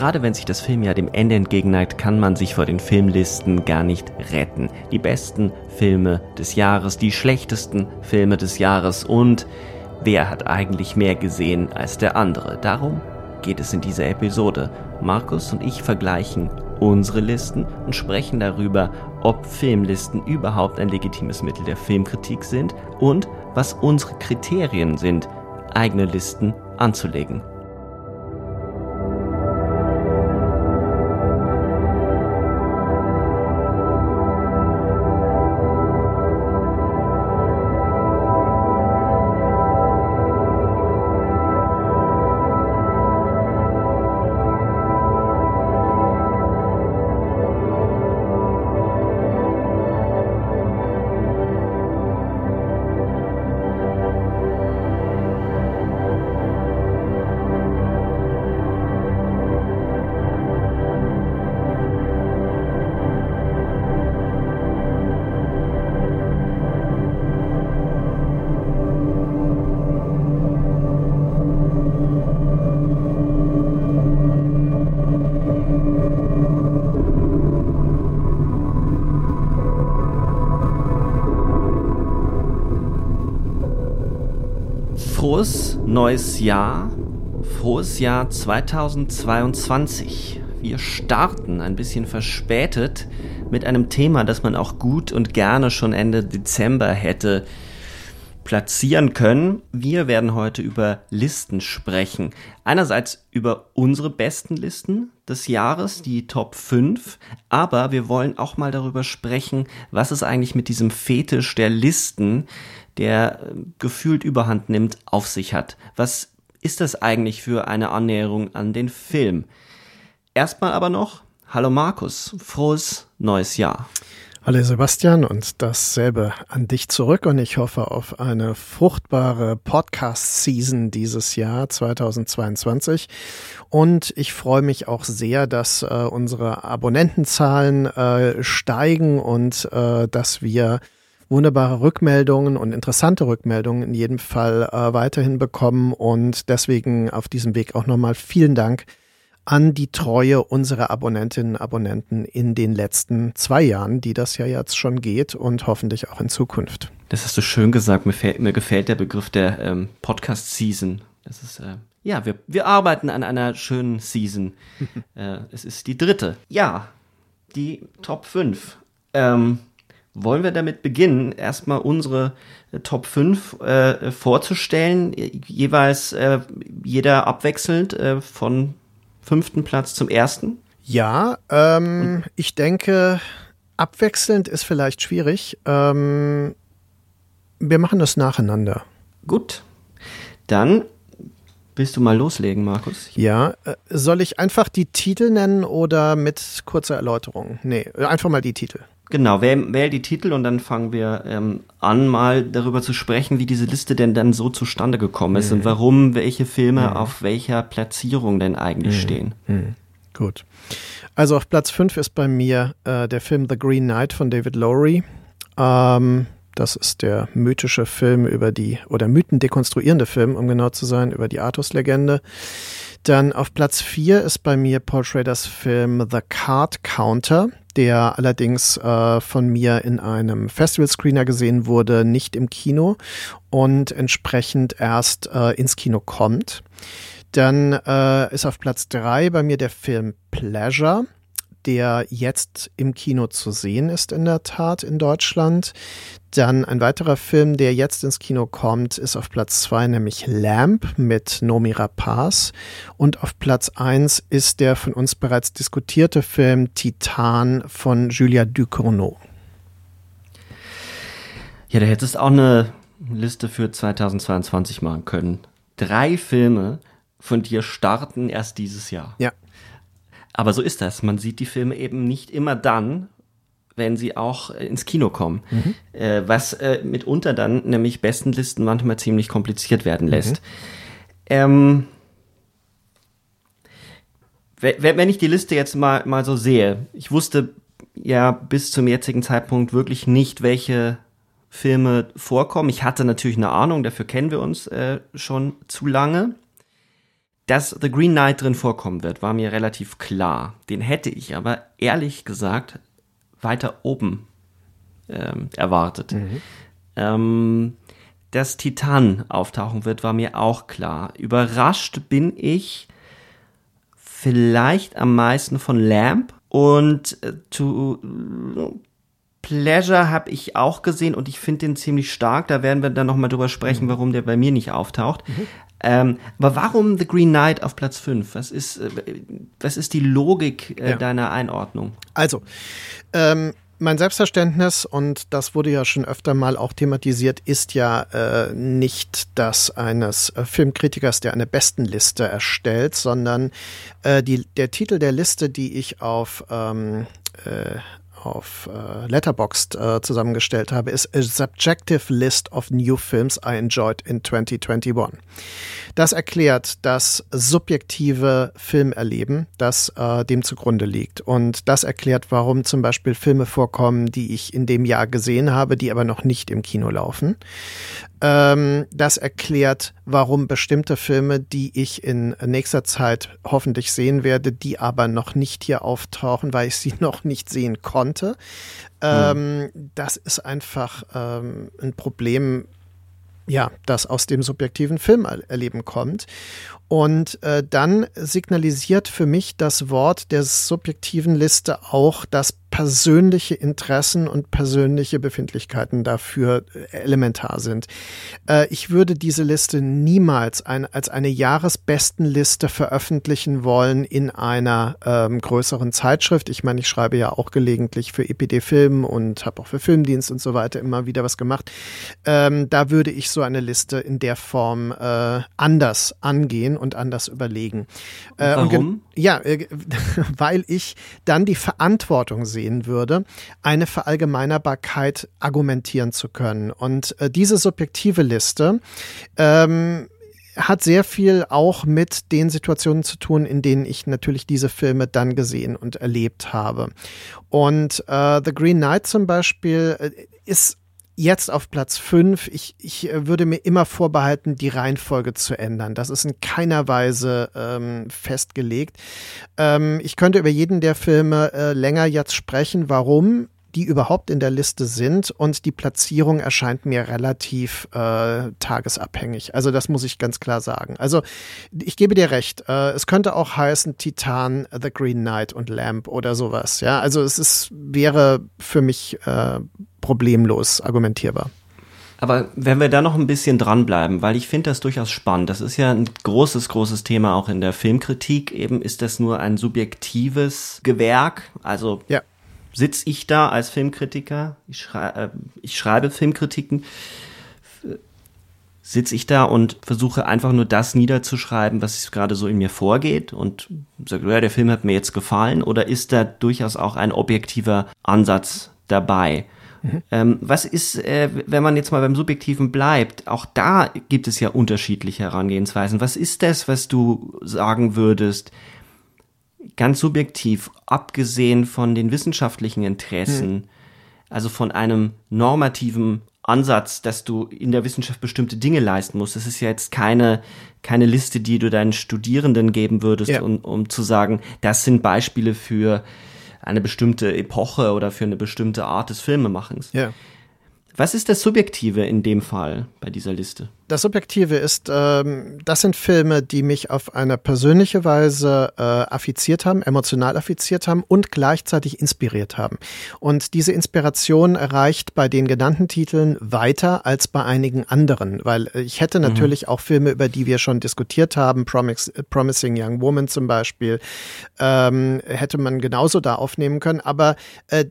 Gerade wenn sich das Filmjahr dem Ende entgegenneigt, kann man sich vor den Filmlisten gar nicht retten. Die besten Filme des Jahres, die schlechtesten Filme des Jahres und wer hat eigentlich mehr gesehen als der andere? Darum geht es in dieser Episode. Markus und ich vergleichen unsere Listen und sprechen darüber, ob Filmlisten überhaupt ein legitimes Mittel der Filmkritik sind und was unsere Kriterien sind, eigene Listen anzulegen. Frohes neues Jahr, frohes Jahr 2022. Wir starten ein bisschen verspätet mit einem Thema, das man auch gut und gerne schon Ende Dezember hätte platzieren können. Wir werden heute über Listen sprechen. Einerseits über unsere besten Listen des Jahres, die Top 5, aber wir wollen auch mal darüber sprechen, was es eigentlich mit diesem Fetisch der Listen der äh, gefühlt überhand nimmt, auf sich hat. Was ist das eigentlich für eine Annäherung an den Film? Erstmal aber noch, hallo Markus, frohes neues Jahr. Hallo Sebastian und dasselbe an dich zurück und ich hoffe auf eine fruchtbare Podcast-Season dieses Jahr 2022 und ich freue mich auch sehr, dass äh, unsere Abonnentenzahlen äh, steigen und äh, dass wir wunderbare Rückmeldungen und interessante Rückmeldungen in jedem Fall äh, weiterhin bekommen. Und deswegen auf diesem Weg auch nochmal vielen Dank an die Treue unserer Abonnentinnen und Abonnenten in den letzten zwei Jahren, die das ja jetzt schon geht und hoffentlich auch in Zukunft. Das hast du schön gesagt. Mir, fällt, mir gefällt der Begriff der ähm, Podcast-Season. Das ist, äh, ja, wir, wir arbeiten an einer schönen Season. äh, es ist die dritte. Ja, die Top 5. Ähm, wollen wir damit beginnen, erstmal unsere äh, Top 5 äh, vorzustellen, jeweils äh, jeder abwechselnd äh, von fünften Platz zum ersten? Ja, ähm, ich denke, abwechselnd ist vielleicht schwierig. Ähm, wir machen das nacheinander. Gut. Dann willst du mal loslegen, Markus? Ja, äh, soll ich einfach die Titel nennen oder mit kurzer Erläuterung? Nee, einfach mal die Titel. Genau, wähl, wähl die Titel und dann fangen wir ähm, an, mal darüber zu sprechen, wie diese Liste denn dann so zustande gekommen ist mhm. und warum welche Filme mhm. auf welcher Platzierung denn eigentlich mhm. stehen. Mhm. Gut. Also auf Platz 5 ist bei mir äh, der Film The Green Knight von David Lowry. Ähm, das ist der mythische Film über die, oder mythendekonstruierende Film, um genau zu sein, über die Artus-Legende. Dann auf Platz 4 ist bei mir Paul Schraders Film The Card Counter der allerdings äh, von mir in einem Festival-Screener gesehen wurde, nicht im Kino und entsprechend erst äh, ins Kino kommt. Dann äh, ist auf Platz drei bei mir der Film Pleasure. Der jetzt im Kino zu sehen ist, in der Tat in Deutschland. Dann ein weiterer Film, der jetzt ins Kino kommt, ist auf Platz zwei, nämlich Lamp mit Nomi Rapaz. Und auf Platz eins ist der von uns bereits diskutierte Film Titan von Julia Ducournau. Ja, da hättest auch eine Liste für 2022 machen können. Drei Filme von dir starten erst dieses Jahr. Ja. Aber so ist das. Man sieht die Filme eben nicht immer dann, wenn sie auch äh, ins Kino kommen. Mhm. Äh, was äh, mitunter dann nämlich Bestenlisten manchmal ziemlich kompliziert werden mhm. lässt. Mhm. Ähm, wenn ich die Liste jetzt mal, mal so sehe, ich wusste ja bis zum jetzigen Zeitpunkt wirklich nicht, welche Filme vorkommen. Ich hatte natürlich eine Ahnung, dafür kennen wir uns äh, schon zu lange. Dass The Green Knight drin vorkommen wird, war mir relativ klar. Den hätte ich aber ehrlich gesagt weiter oben ähm, erwartet. Mhm. Ähm, dass Titan auftauchen wird, war mir auch klar. Überrascht bin ich vielleicht am meisten von Lamp und äh, to Pleasure habe ich auch gesehen und ich finde den ziemlich stark. Da werden wir dann nochmal drüber sprechen, mhm. warum der bei mir nicht auftaucht. Mhm. Ähm, aber warum The Green Knight auf Platz 5? Was ist, äh, was ist die Logik äh, ja. deiner Einordnung? Also, ähm, mein Selbstverständnis, und das wurde ja schon öfter mal auch thematisiert, ist ja äh, nicht das eines äh, Filmkritikers, der eine Bestenliste erstellt, sondern äh, die, der Titel der Liste, die ich auf ähm, äh, auf äh, Letterboxd äh, zusammengestellt habe, ist A Subjective List of New Films I Enjoyed in 2021. Das erklärt das subjektive Filmerleben, das äh, dem zugrunde liegt. Und das erklärt, warum zum Beispiel Filme vorkommen, die ich in dem Jahr gesehen habe, die aber noch nicht im Kino laufen. Ähm, das erklärt, warum bestimmte Filme, die ich in nächster Zeit hoffentlich sehen werde, die aber noch nicht hier auftauchen, weil ich sie noch nicht sehen konnte. Ähm, mhm. Das ist einfach ähm, ein Problem, ja, das aus dem subjektiven Filmerleben kommt. Und äh, dann signalisiert für mich das Wort der subjektiven Liste auch, dass persönliche Interessen und persönliche Befindlichkeiten dafür äh, elementar sind. Äh, ich würde diese Liste niemals ein, als eine Jahresbestenliste veröffentlichen wollen in einer ähm, größeren Zeitschrift. Ich meine, ich schreibe ja auch gelegentlich für EPD Film und habe auch für Filmdienst und so weiter immer wieder was gemacht. Ähm, da würde ich so eine Liste in der Form äh, anders angehen und anders überlegen. Äh, Warum? ja, äh, weil ich dann die Verantwortung sehen würde, eine Verallgemeinerbarkeit argumentieren zu können. Und äh, diese subjektive Liste ähm, hat sehr viel auch mit den Situationen zu tun, in denen ich natürlich diese Filme dann gesehen und erlebt habe. Und äh, The Green Knight zum Beispiel äh, ist jetzt auf Platz 5. Ich, ich äh, würde mir immer vorbehalten, die Reihenfolge zu ändern. Das ist in keiner Weise ähm, festgelegt. Ähm, ich könnte über jeden der Filme äh, länger jetzt sprechen. Warum? Die überhaupt in der Liste sind und die Platzierung erscheint mir relativ äh, tagesabhängig. Also das muss ich ganz klar sagen. Also ich gebe dir recht. Äh, es könnte auch heißen Titan, The Green Knight und Lamp oder sowas. Ja, also es ist wäre für mich äh, problemlos argumentierbar. Aber wenn wir da noch ein bisschen dranbleiben, weil ich finde das durchaus spannend. Das ist ja ein großes, großes Thema auch in der Filmkritik. Eben ist das nur ein subjektives Gewerk. Also ja sitze ich da als Filmkritiker, ich, schrei äh, ich schreibe Filmkritiken, sitze ich da und versuche einfach nur das niederzuschreiben, was gerade so in mir vorgeht und sage, ja, der Film hat mir jetzt gefallen oder ist da durchaus auch ein objektiver Ansatz dabei? Mhm. Ähm, was ist, äh, wenn man jetzt mal beim Subjektiven bleibt, auch da gibt es ja unterschiedliche Herangehensweisen. Was ist das, was du sagen würdest, ganz subjektiv, abgesehen von den wissenschaftlichen Interessen, hm. also von einem normativen Ansatz, dass du in der Wissenschaft bestimmte Dinge leisten musst. Das ist ja jetzt keine, keine Liste, die du deinen Studierenden geben würdest, ja. um, um zu sagen, das sind Beispiele für eine bestimmte Epoche oder für eine bestimmte Art des Filmemachens. Ja. Was ist das Subjektive in dem Fall bei dieser Liste? Das Subjektive ist, ähm, das sind Filme, die mich auf eine persönliche Weise äh, affiziert haben, emotional affiziert haben und gleichzeitig inspiriert haben. Und diese Inspiration erreicht bei den genannten Titeln weiter als bei einigen anderen, weil ich hätte mhm. natürlich mhm. auch Filme, über die wir schon diskutiert haben, Promis Promising Young Woman zum Beispiel, ähm, hätte man genauso da aufnehmen können, aber äh,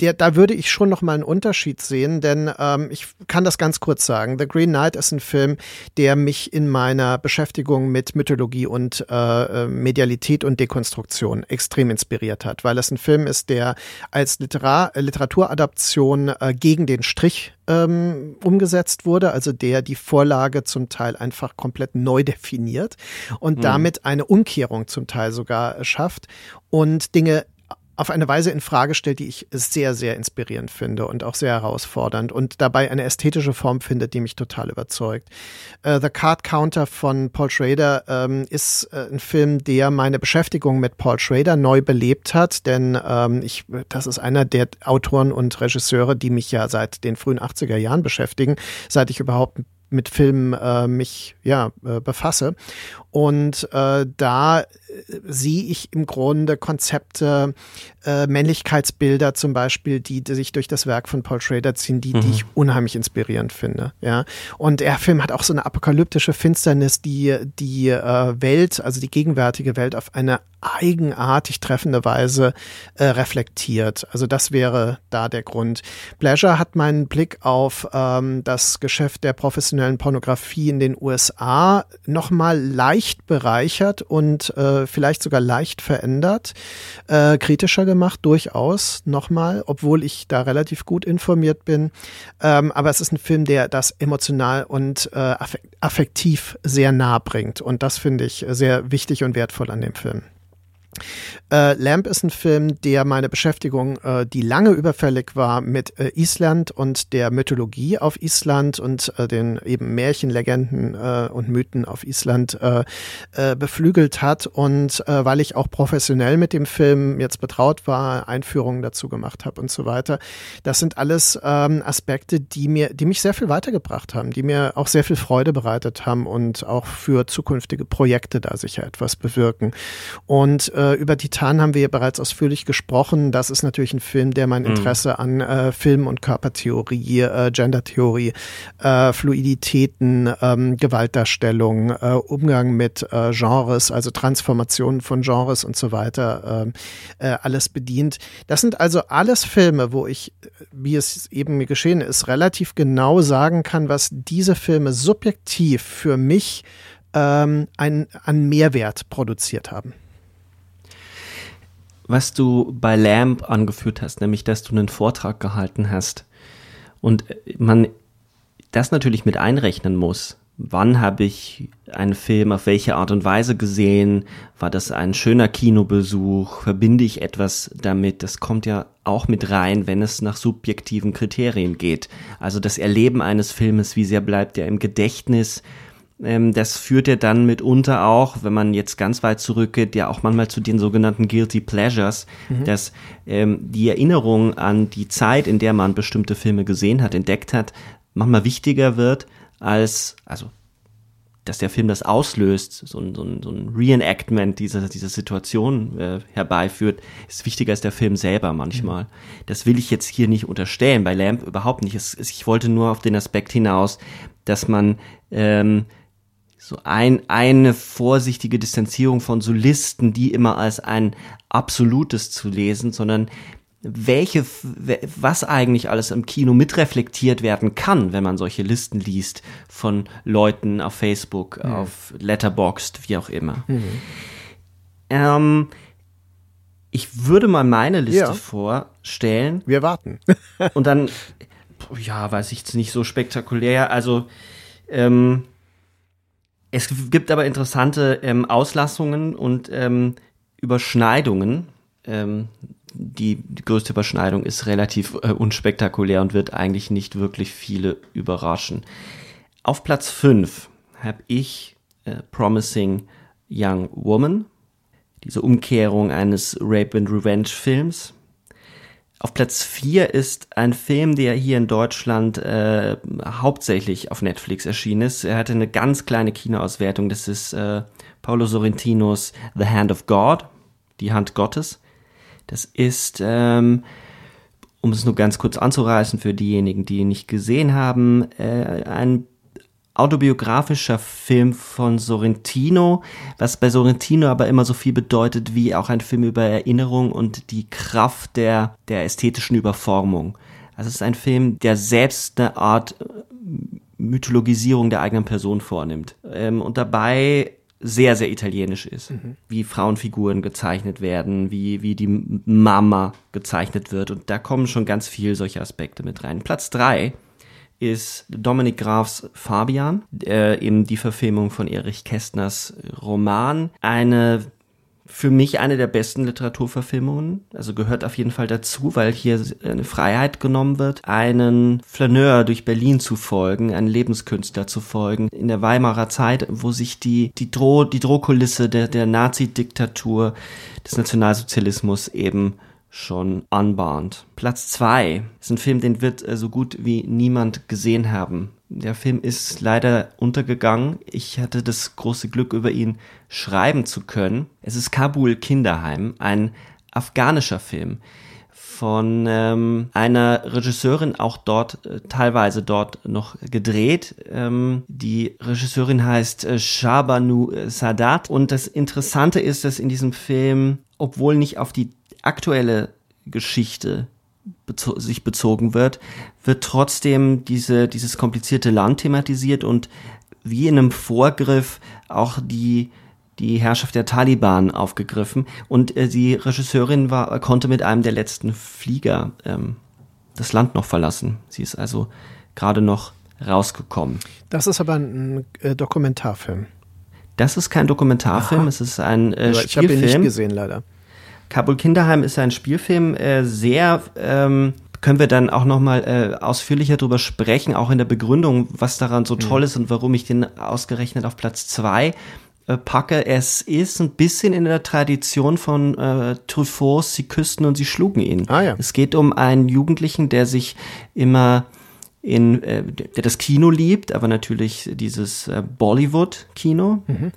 der, da würde ich schon noch mal einen Unterschied sehen, denn ähm, ich kann das ganz kurz sagen. The Green Knight ist ein Film, der mich in meiner Beschäftigung mit Mythologie und äh, äh, Medialität und Dekonstruktion extrem inspiriert hat, weil es ein Film ist, der als Literar Literaturadaption äh, gegen den Strich ähm, umgesetzt wurde, also der die Vorlage zum Teil einfach komplett neu definiert und mhm. damit eine Umkehrung zum Teil sogar schafft und Dinge auf eine Weise in Frage stellt, die ich sehr, sehr inspirierend finde und auch sehr herausfordernd und dabei eine ästhetische Form findet, die mich total überzeugt. Uh, The Card Counter von Paul Schrader ähm, ist äh, ein Film, der meine Beschäftigung mit Paul Schrader neu belebt hat, denn ähm, ich, das ist einer der Autoren und Regisseure, die mich ja seit den frühen 80er Jahren beschäftigen, seit ich überhaupt mit Filmen äh, mich ja äh, befasse und äh, da äh, sehe ich im Grunde Konzepte, äh, Männlichkeitsbilder zum Beispiel, die, die sich durch das Werk von Paul Schrader ziehen, die, mhm. die ich unheimlich inspirierend finde. Ja, und der Film hat auch so eine apokalyptische Finsternis, die die äh, Welt, also die gegenwärtige Welt, auf eine eigenartig treffende Weise äh, reflektiert. Also das wäre da der Grund. Pleasure hat meinen Blick auf ähm, das Geschäft der professionellen Pornografie in den USA nochmal leicht leicht bereichert und äh, vielleicht sogar leicht verändert, äh, kritischer gemacht, durchaus nochmal, obwohl ich da relativ gut informiert bin. Ähm, aber es ist ein Film, der das emotional und äh, affektiv sehr nah bringt. Und das finde ich sehr wichtig und wertvoll an dem Film. Äh, Lamp ist ein Film, der meine Beschäftigung, äh, die lange überfällig war, mit äh, Island und der Mythologie auf Island und äh, den eben Märchenlegenden äh, und Mythen auf Island äh, beflügelt hat. Und weil ich auch professionell mit dem Film jetzt betraut war, Einführungen dazu gemacht habe und so weiter. Das sind alles ähm, Aspekte, die mir, die mich sehr viel weitergebracht haben, die mir auch sehr viel Freude bereitet haben und auch für zukünftige Projekte da sicher etwas bewirken. Und äh, über Titan haben wir ja bereits ausführlich gesprochen. Das ist natürlich ein Film, der mein mhm. Interesse mhm. an äh, Film- und Körpertheorie, äh, Gendertheorie, äh, Fluiditäten, ähm, Gewaltdarstellung, äh, Umgang mit äh, Genres, also Transformationen von Genres und so weiter, äh, äh, alles bedient. Das sind also alles Filme, wo ich, wie es eben mir geschehen ist, relativ genau sagen kann, was diese Filme subjektiv für mich ähm, ein, an Mehrwert produziert haben was du bei Lamp angeführt hast, nämlich dass du einen Vortrag gehalten hast und man das natürlich mit einrechnen muss. Wann habe ich einen Film auf welche Art und Weise gesehen? War das ein schöner Kinobesuch? Verbinde ich etwas damit? Das kommt ja auch mit rein, wenn es nach subjektiven Kriterien geht. Also das Erleben eines Filmes, wie sehr bleibt er im Gedächtnis? Ähm, das führt ja dann mitunter auch, wenn man jetzt ganz weit zurückgeht, ja auch manchmal zu den sogenannten Guilty Pleasures, mhm. dass ähm, die Erinnerung an die Zeit, in der man bestimmte Filme gesehen hat, entdeckt hat, manchmal wichtiger wird als, also dass der Film das auslöst, so ein, so ein, so ein Reenactment dieser, dieser Situation äh, herbeiführt, ist wichtiger als der Film selber manchmal. Mhm. Das will ich jetzt hier nicht unterstellen, bei Lamp überhaupt nicht. Es, es, ich wollte nur auf den Aspekt hinaus, dass man ähm, so ein, eine vorsichtige Distanzierung von Solisten, die immer als ein absolutes zu lesen, sondern welche, was eigentlich alles im Kino mitreflektiert werden kann, wenn man solche Listen liest von Leuten auf Facebook, mhm. auf Letterboxd, wie auch immer. Mhm. Ähm, ich würde mal meine Liste ja. vorstellen. Wir warten. und dann, ja, weiß ich nicht so spektakulär. Also, ähm, es gibt aber interessante ähm, Auslassungen und ähm, Überschneidungen. Ähm, die, die, größte Überschneidung ist relativ äh, unspektakulär und wird eigentlich nicht wirklich viele überraschen. Auf Platz 5 habe ich äh, Promising Young Woman, diese Umkehrung eines Rape and Revenge Films. Auf Platz 4 ist ein Film, der hier in Deutschland äh, hauptsächlich auf Netflix erschienen ist. Er hatte eine ganz kleine Kinoauswertung. Das ist äh, Paulo Sorrentinos The Hand of God, die Hand Gottes. Das ist, ähm, um es nur ganz kurz anzureißen für diejenigen, die ihn nicht gesehen haben, äh, ein autobiografischer Film von Sorrentino, was bei Sorrentino aber immer so viel bedeutet wie auch ein Film über Erinnerung und die Kraft der, der ästhetischen Überformung. Also es ist ein Film, der selbst eine Art äh, Mythologisierung der eigenen Person vornimmt ähm, und dabei sehr, sehr italienisch ist. Mhm. Wie Frauenfiguren gezeichnet werden, wie, wie die Mama gezeichnet wird. Und da kommen schon ganz viel solche Aspekte mit rein. Platz drei ist Dominik Grafs Fabian, äh, eben die Verfilmung von Erich Kästners Roman. Eine für mich eine der besten Literaturverfilmungen. Also gehört auf jeden Fall dazu, weil hier eine Freiheit genommen wird, einen Flaneur durch Berlin zu folgen, einen Lebenskünstler zu folgen. In der Weimarer Zeit, wo sich die, die, Droh, die Drohkulisse der, der Nazi-Diktatur, des Nationalsozialismus eben schon anbahnt. Platz zwei ist ein Film, den wird äh, so gut wie niemand gesehen haben. Der Film ist leider untergegangen. Ich hatte das große Glück, über ihn schreiben zu können. Es ist Kabul Kinderheim, ein afghanischer Film von ähm, einer Regisseurin, auch dort, äh, teilweise dort noch gedreht. Ähm, die Regisseurin heißt äh, Shabanu Sadat. Und das Interessante ist, dass in diesem Film, obwohl nicht auf die aktuelle Geschichte bezo sich bezogen wird, wird trotzdem diese, dieses komplizierte Land thematisiert und wie in einem Vorgriff auch die, die Herrschaft der Taliban aufgegriffen. Und äh, die Regisseurin war, konnte mit einem der letzten Flieger ähm, das Land noch verlassen. Sie ist also gerade noch rausgekommen. Das ist aber ein äh, Dokumentarfilm. Das ist kein Dokumentarfilm, Aha. es ist ein äh, Spielfilm. Ich habe ihn nicht gesehen, leider. Kabul Kinderheim ist ein Spielfilm, äh, sehr ähm, können wir dann auch nochmal äh, ausführlicher drüber sprechen, auch in der Begründung, was daran so mhm. toll ist und warum ich den ausgerechnet auf Platz zwei äh, packe. Es ist ein bisschen in der Tradition von äh, Truffaut, Sie küssten und sie schlugen ihn. Ah, ja. Es geht um einen Jugendlichen, der sich immer in, äh, der das Kino liebt, aber natürlich dieses äh, Bollywood-Kino. Mhm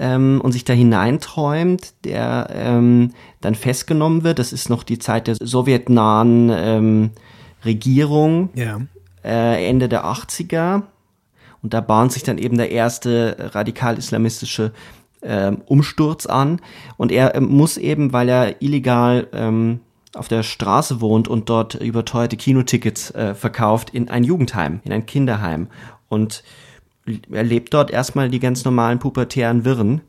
ähm, und sich da hineinträumt, der ähm, dann festgenommen wird. Das ist noch die Zeit der sowjetnahen ähm, Regierung, ja. äh, Ende der 80er. Und da bahnt sich dann eben der erste radikal-islamistische ähm, Umsturz an. Und er ähm, muss eben, weil er illegal ähm, auf der Straße wohnt und dort überteuerte Kinotickets äh, verkauft, in ein Jugendheim, in ein Kinderheim. Und er lebt dort erstmal die ganz normalen pubertären Wirren,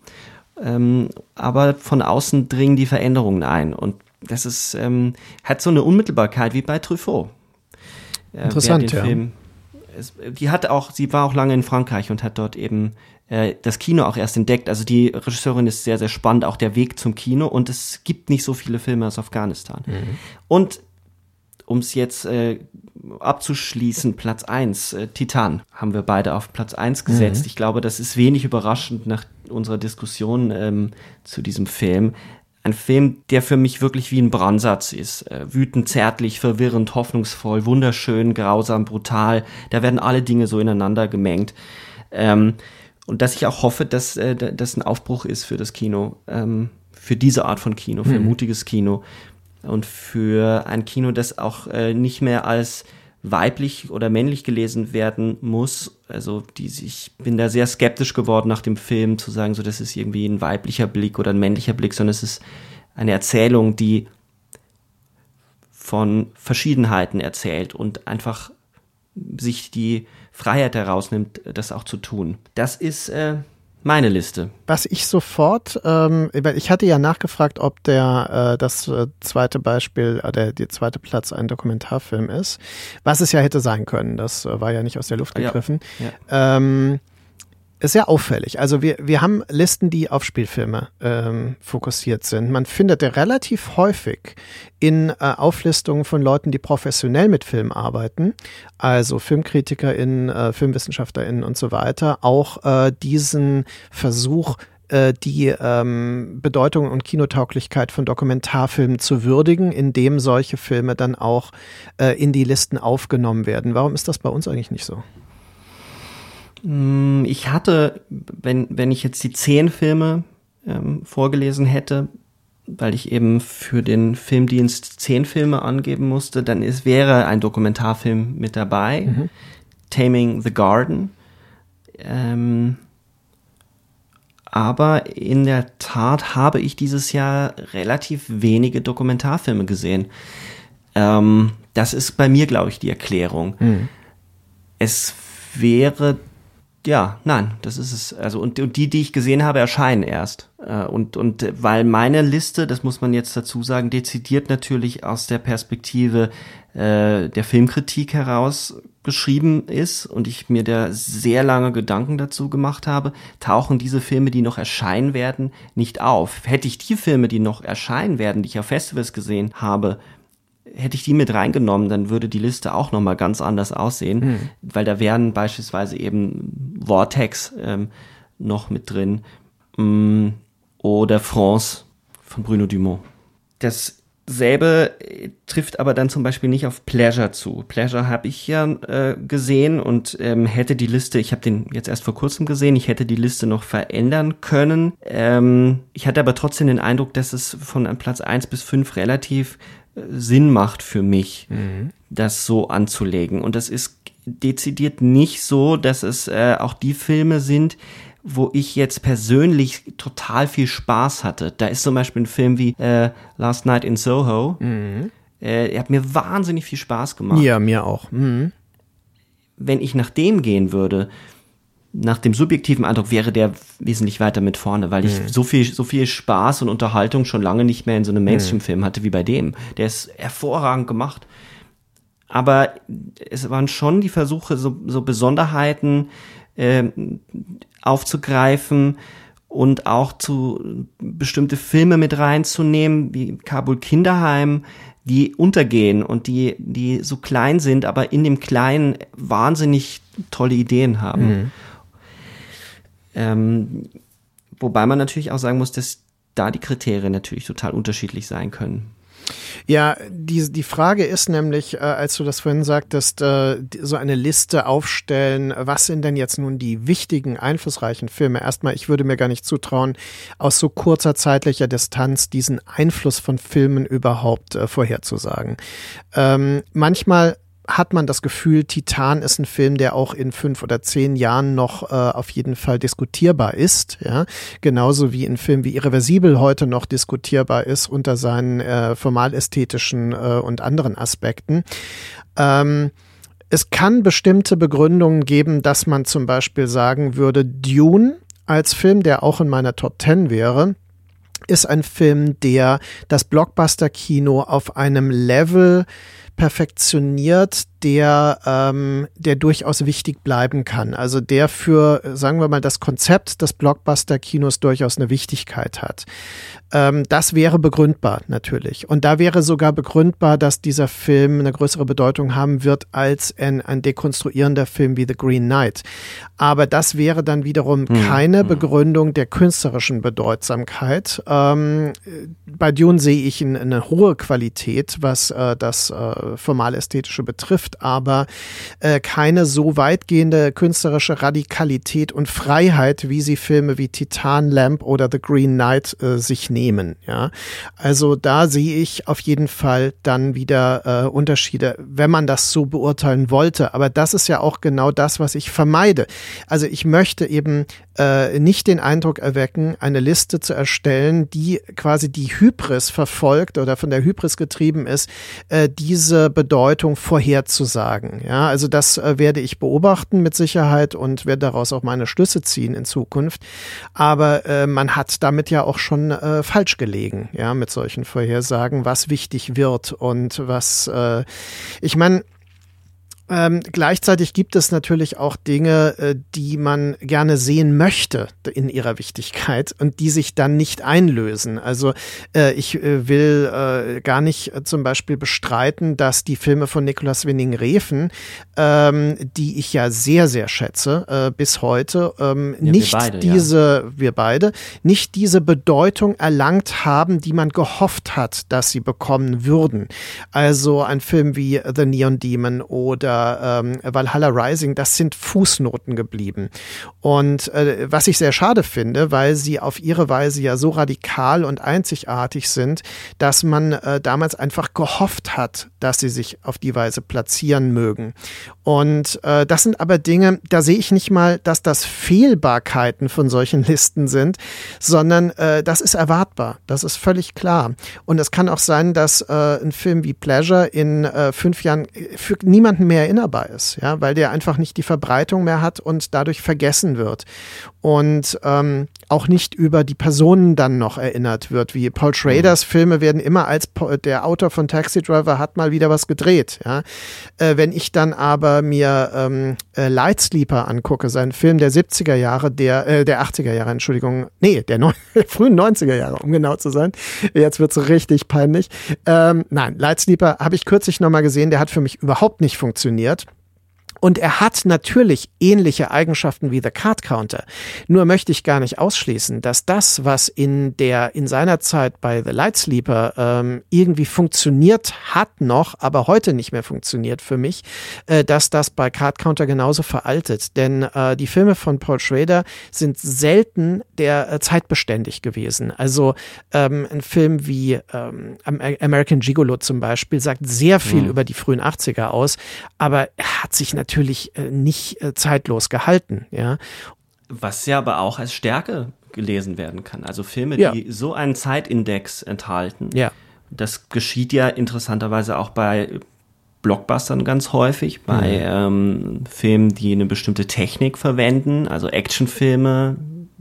ähm, aber von außen dringen die Veränderungen ein und das ist ähm, hat so eine Unmittelbarkeit wie bei Truffaut. Äh, Interessant, ja. Film, es, die hat auch, sie war auch lange in Frankreich und hat dort eben äh, das Kino auch erst entdeckt. Also die Regisseurin ist sehr, sehr spannend, auch der Weg zum Kino und es gibt nicht so viele Filme aus Afghanistan. Mhm. Und um es jetzt äh, abzuschließen, Platz 1, äh, Titan, haben wir beide auf Platz 1 gesetzt. Mhm. Ich glaube, das ist wenig überraschend nach unserer Diskussion ähm, zu diesem Film. Ein Film, der für mich wirklich wie ein Brandsatz ist. Äh, wütend, zärtlich, verwirrend, hoffnungsvoll, wunderschön, grausam, brutal. Da werden alle Dinge so ineinander gemengt. Ähm, und dass ich auch hoffe, dass äh, das ein Aufbruch ist für das Kino, ähm, für diese Art von Kino, für mhm. mutiges Kino und für ein Kino, das auch äh, nicht mehr als weiblich oder männlich gelesen werden muss. Also die, ich bin da sehr skeptisch geworden nach dem Film zu sagen, so das ist irgendwie ein weiblicher Blick oder ein männlicher Blick, sondern es ist eine Erzählung, die von Verschiedenheiten erzählt und einfach sich die Freiheit herausnimmt, das auch zu tun. Das ist äh, meine Liste. Was ich sofort, ähm, ich hatte ja nachgefragt, ob der äh, das äh, zweite Beispiel, äh, der, der zweite Platz ein Dokumentarfilm ist, was es ja hätte sein können. Das äh, war ja nicht aus der Luft gegriffen. Ja, ja. Ähm, ist sehr auffällig. Also wir, wir haben Listen, die auf Spielfilme ähm, fokussiert sind. Man findet relativ häufig in äh, Auflistungen von Leuten, die professionell mit Film arbeiten, also FilmkritikerInnen, äh, FilmwissenschaftlerInnen und so weiter, auch äh, diesen Versuch, äh, die ähm, Bedeutung und Kinotauglichkeit von Dokumentarfilmen zu würdigen, indem solche Filme dann auch äh, in die Listen aufgenommen werden. Warum ist das bei uns eigentlich nicht so? Mm, ich hatte, wenn, wenn ich jetzt die zehn Filme ähm, vorgelesen hätte, weil ich eben für den Filmdienst zehn Filme angeben musste, dann ist, wäre ein Dokumentarfilm mit dabei. Mhm. Taming the Garden. Ähm, aber in der Tat habe ich dieses Jahr relativ wenige Dokumentarfilme gesehen. Ähm, das ist bei mir, glaube ich, die Erklärung. Mhm. Es wäre ja, nein, das ist es. Also und, und die, die ich gesehen habe, erscheinen erst. Äh, und und weil meine Liste, das muss man jetzt dazu sagen, dezidiert natürlich aus der Perspektive äh, der Filmkritik heraus geschrieben ist und ich mir da sehr lange Gedanken dazu gemacht habe, tauchen diese Filme, die noch erscheinen werden, nicht auf. Hätte ich die Filme, die noch erscheinen werden, die ich auf Festivals gesehen habe, hätte ich die mit reingenommen, dann würde die Liste auch nochmal ganz anders aussehen, mhm. weil da wären beispielsweise eben Vortex ähm, noch mit drin mm, oder France von Bruno Dumont. Dasselbe äh, trifft aber dann zum Beispiel nicht auf Pleasure zu. Pleasure habe ich ja äh, gesehen und ähm, hätte die Liste, ich habe den jetzt erst vor kurzem gesehen, ich hätte die Liste noch verändern können. Ähm, ich hatte aber trotzdem den Eindruck, dass es von Platz 1 bis 5 relativ Sinn macht für mich, mhm. das so anzulegen. Und das ist dezidiert nicht so, dass es äh, auch die Filme sind, wo ich jetzt persönlich total viel Spaß hatte. Da ist zum Beispiel ein Film wie äh, Last Night in Soho. Mhm. Äh, er hat mir wahnsinnig viel Spaß gemacht. Ja, mir auch. Mhm. Wenn ich nach dem gehen würde, nach dem subjektiven Eindruck wäre der wesentlich weiter mit vorne, weil ich mhm. so viel, so viel Spaß und Unterhaltung schon lange nicht mehr in so einem Mainstream-Film hatte wie bei dem. Der ist hervorragend gemacht. Aber es waren schon die Versuche, so, so Besonderheiten äh, aufzugreifen und auch zu bestimmte Filme mit reinzunehmen, wie Kabul Kinderheim, die untergehen und die, die so klein sind, aber in dem Kleinen wahnsinnig tolle Ideen haben. Mhm. Ähm, wobei man natürlich auch sagen muss, dass da die Kriterien natürlich total unterschiedlich sein können. Ja, die, die Frage ist nämlich, äh, als du das vorhin sagtest, äh, so eine Liste aufstellen, was sind denn jetzt nun die wichtigen, einflussreichen Filme? Erstmal, ich würde mir gar nicht zutrauen, aus so kurzer zeitlicher Distanz diesen Einfluss von Filmen überhaupt äh, vorherzusagen. Ähm, manchmal hat man das Gefühl, Titan ist ein Film, der auch in fünf oder zehn Jahren noch äh, auf jeden Fall diskutierbar ist. Ja? Genauso wie ein Film wie Irreversibel heute noch diskutierbar ist unter seinen äh, formalästhetischen äh, und anderen Aspekten. Ähm, es kann bestimmte Begründungen geben, dass man zum Beispiel sagen würde, Dune als Film, der auch in meiner Top Ten wäre, ist ein Film, der das Blockbuster-Kino auf einem Level perfektioniert, der, ähm, der durchaus wichtig bleiben kann. Also der für, sagen wir mal, das Konzept des Blockbuster-Kinos durchaus eine Wichtigkeit hat. Ähm, das wäre begründbar natürlich. Und da wäre sogar begründbar, dass dieser Film eine größere Bedeutung haben wird als ein, ein dekonstruierender Film wie The Green Knight. Aber das wäre dann wiederum hm. keine hm. Begründung der künstlerischen Bedeutsamkeit. Ähm, bei Dune sehe ich eine, eine hohe Qualität, was äh, das äh, formal-ästhetische betrifft, aber äh, keine so weitgehende künstlerische Radikalität und Freiheit, wie sie Filme wie Titan, Lamp oder The Green Knight äh, sich nehmen nehmen. Ja, also da sehe ich auf jeden Fall dann wieder äh, Unterschiede, wenn man das so beurteilen wollte. Aber das ist ja auch genau das, was ich vermeide. Also ich möchte eben äh, nicht den Eindruck erwecken, eine Liste zu erstellen, die quasi die Hybris verfolgt oder von der Hybris getrieben ist, äh, diese Bedeutung vorherzusagen. Ja, also das äh, werde ich beobachten mit Sicherheit und werde daraus auch meine Schlüsse ziehen in Zukunft. Aber äh, man hat damit ja auch schon äh, falsch gelegen, ja, mit solchen Vorhersagen, was wichtig wird und was, äh, ich meine, Ähm, gleichzeitig gibt es natürlich auch Dinge, äh, die man gerne sehen möchte in ihrer Wichtigkeit und die sich dann nicht einlösen. Also äh, ich äh, will äh, gar nicht äh, zum Beispiel bestreiten, dass die Filme von Nikolaus Winning-Refen, ähm, die ich ja sehr, sehr schätze äh, bis heute, ähm, ja, nicht wir beide, diese, ja. wir beide, nicht diese Bedeutung erlangt haben, die man gehofft hat, dass sie bekommen würden. Also ein Film wie The Neon Demon oder ähm, Valhalla Rising, das sind Fußnoten geblieben. Und äh, was ich sehr schade finde, weil sie auf ihre Weise ja so radikal und einzigartig sind, dass man äh, damals einfach gehofft hat, dass sie sich auf die Weise platzieren mögen. Und äh, das sind aber Dinge, da sehe ich nicht mal, dass das Fehlbarkeiten von solchen Listen sind, sondern äh, das ist erwartbar. Das ist völlig klar. Und es kann auch sein, dass äh, ein Film wie Pleasure in äh, fünf Jahren für niemanden mehr erinnerbar ist, ja, weil der einfach nicht die Verbreitung mehr hat und dadurch vergessen wird und ähm, auch nicht über die Personen dann noch erinnert wird, wie Paul Schraders mhm. Filme werden immer als der Autor von Taxi Driver hat mal wieder was gedreht, ja. Äh, wenn ich dann aber mir ähm, äh, Light Sleeper angucke, seinen Film der 70er Jahre, der äh, der 80er Jahre, Entschuldigung, nee, der neun, frühen 90er Jahre, um genau zu sein. Jetzt wird's richtig peinlich. Ähm, nein, Light Sleeper habe ich kürzlich nochmal gesehen, der hat für mich überhaupt nicht funktioniert. Und er hat natürlich ähnliche Eigenschaften wie The Card Counter. Nur möchte ich gar nicht ausschließen, dass das, was in der in seiner Zeit bei The Light Sleeper ähm, irgendwie funktioniert hat noch, aber heute nicht mehr funktioniert für mich, äh, dass das bei Card Counter genauso veraltet. Denn äh, die Filme von Paul Schrader sind selten der äh, zeitbeständig gewesen. Also ähm, ein Film wie ähm, American Gigolo zum Beispiel sagt sehr viel mhm. über die frühen 80er aus, aber er hat sich natürlich natürlich äh, nicht äh, zeitlos gehalten, ja. Was ja aber auch als Stärke gelesen werden kann. Also Filme, ja. die so einen Zeitindex enthalten. Ja. Das geschieht ja interessanterweise auch bei Blockbustern ganz häufig, bei mhm. ähm, Filmen, die eine bestimmte Technik verwenden, also Actionfilme,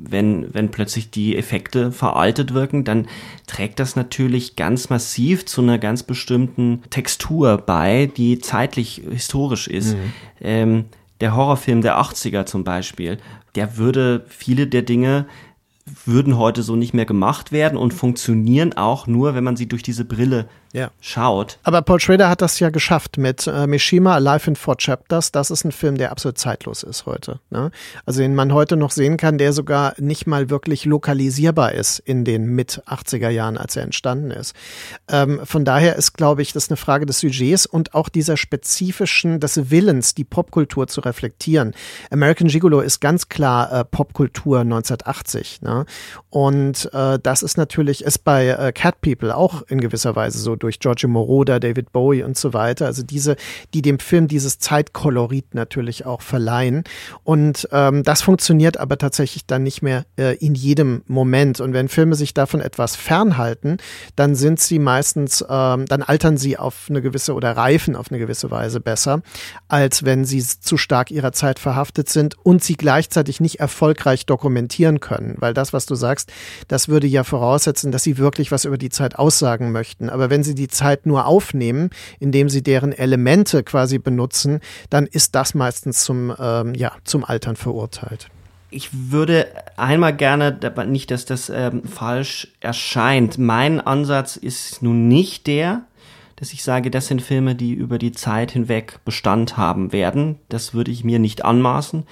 wenn, wenn plötzlich die Effekte veraltet wirken, dann trägt das natürlich ganz massiv zu einer ganz bestimmten Textur bei, die zeitlich historisch ist. Mhm. Ähm, der Horrorfilm der 80er zum Beispiel, der würde viele der Dinge würden heute so nicht mehr gemacht werden und funktionieren auch nur, wenn man sie durch diese Brille ja. schaut. Aber Paul Schrader hat das ja geschafft mit äh, Mishima Alive in Four Chapters. Das ist ein Film, der absolut zeitlos ist heute. Ne? Also den man heute noch sehen kann, der sogar nicht mal wirklich lokalisierbar ist in den mit 80er Jahren, als er entstanden ist. Ähm, von daher ist, glaube ich, das eine Frage des Sujets und auch dieser spezifischen, des Willens, die Popkultur zu reflektieren. American Gigolo ist ganz klar äh, Popkultur 1980. Ne? Und äh, das ist natürlich, ist bei äh, Cat People auch in gewisser Weise so durch Giorgio Moroder, David Bowie und so weiter. Also diese, die dem Film dieses Zeitkolorit natürlich auch verleihen. Und ähm, das funktioniert aber tatsächlich dann nicht mehr äh, in jedem Moment. Und wenn Filme sich davon etwas fernhalten, dann sind sie meistens, ähm, dann altern sie auf eine gewisse oder reifen auf eine gewisse Weise besser, als wenn sie zu stark ihrer Zeit verhaftet sind und sie gleichzeitig nicht erfolgreich dokumentieren können. Weil das, was du sagst, das würde ja voraussetzen, dass sie wirklich was über die Zeit aussagen möchten. Aber wenn sie die Zeit nur aufnehmen, indem sie deren Elemente quasi benutzen, dann ist das meistens zum, ähm, ja, zum Altern verurteilt. Ich würde einmal gerne, nicht, dass das ähm, falsch erscheint. Mein Ansatz ist nun nicht der, dass ich sage, das sind Filme, die über die Zeit hinweg Bestand haben werden. Das würde ich mir nicht anmaßen,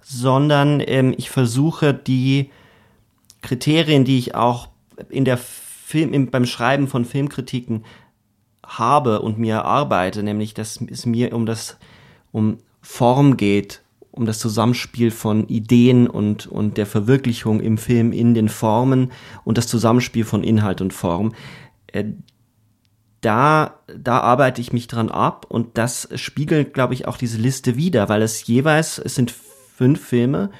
sondern ähm, ich versuche die Kriterien, die ich auch in der Film, im, beim Schreiben von Filmkritiken habe und mir arbeite, nämlich dass es mir um das, um Form geht, um das Zusammenspiel von Ideen und, und der Verwirklichung im Film in den Formen und das Zusammenspiel von Inhalt und Form. Äh, da, da arbeite ich mich dran ab und das spiegelt, glaube ich, auch diese Liste wieder, weil es jeweils, es sind fünf Filme,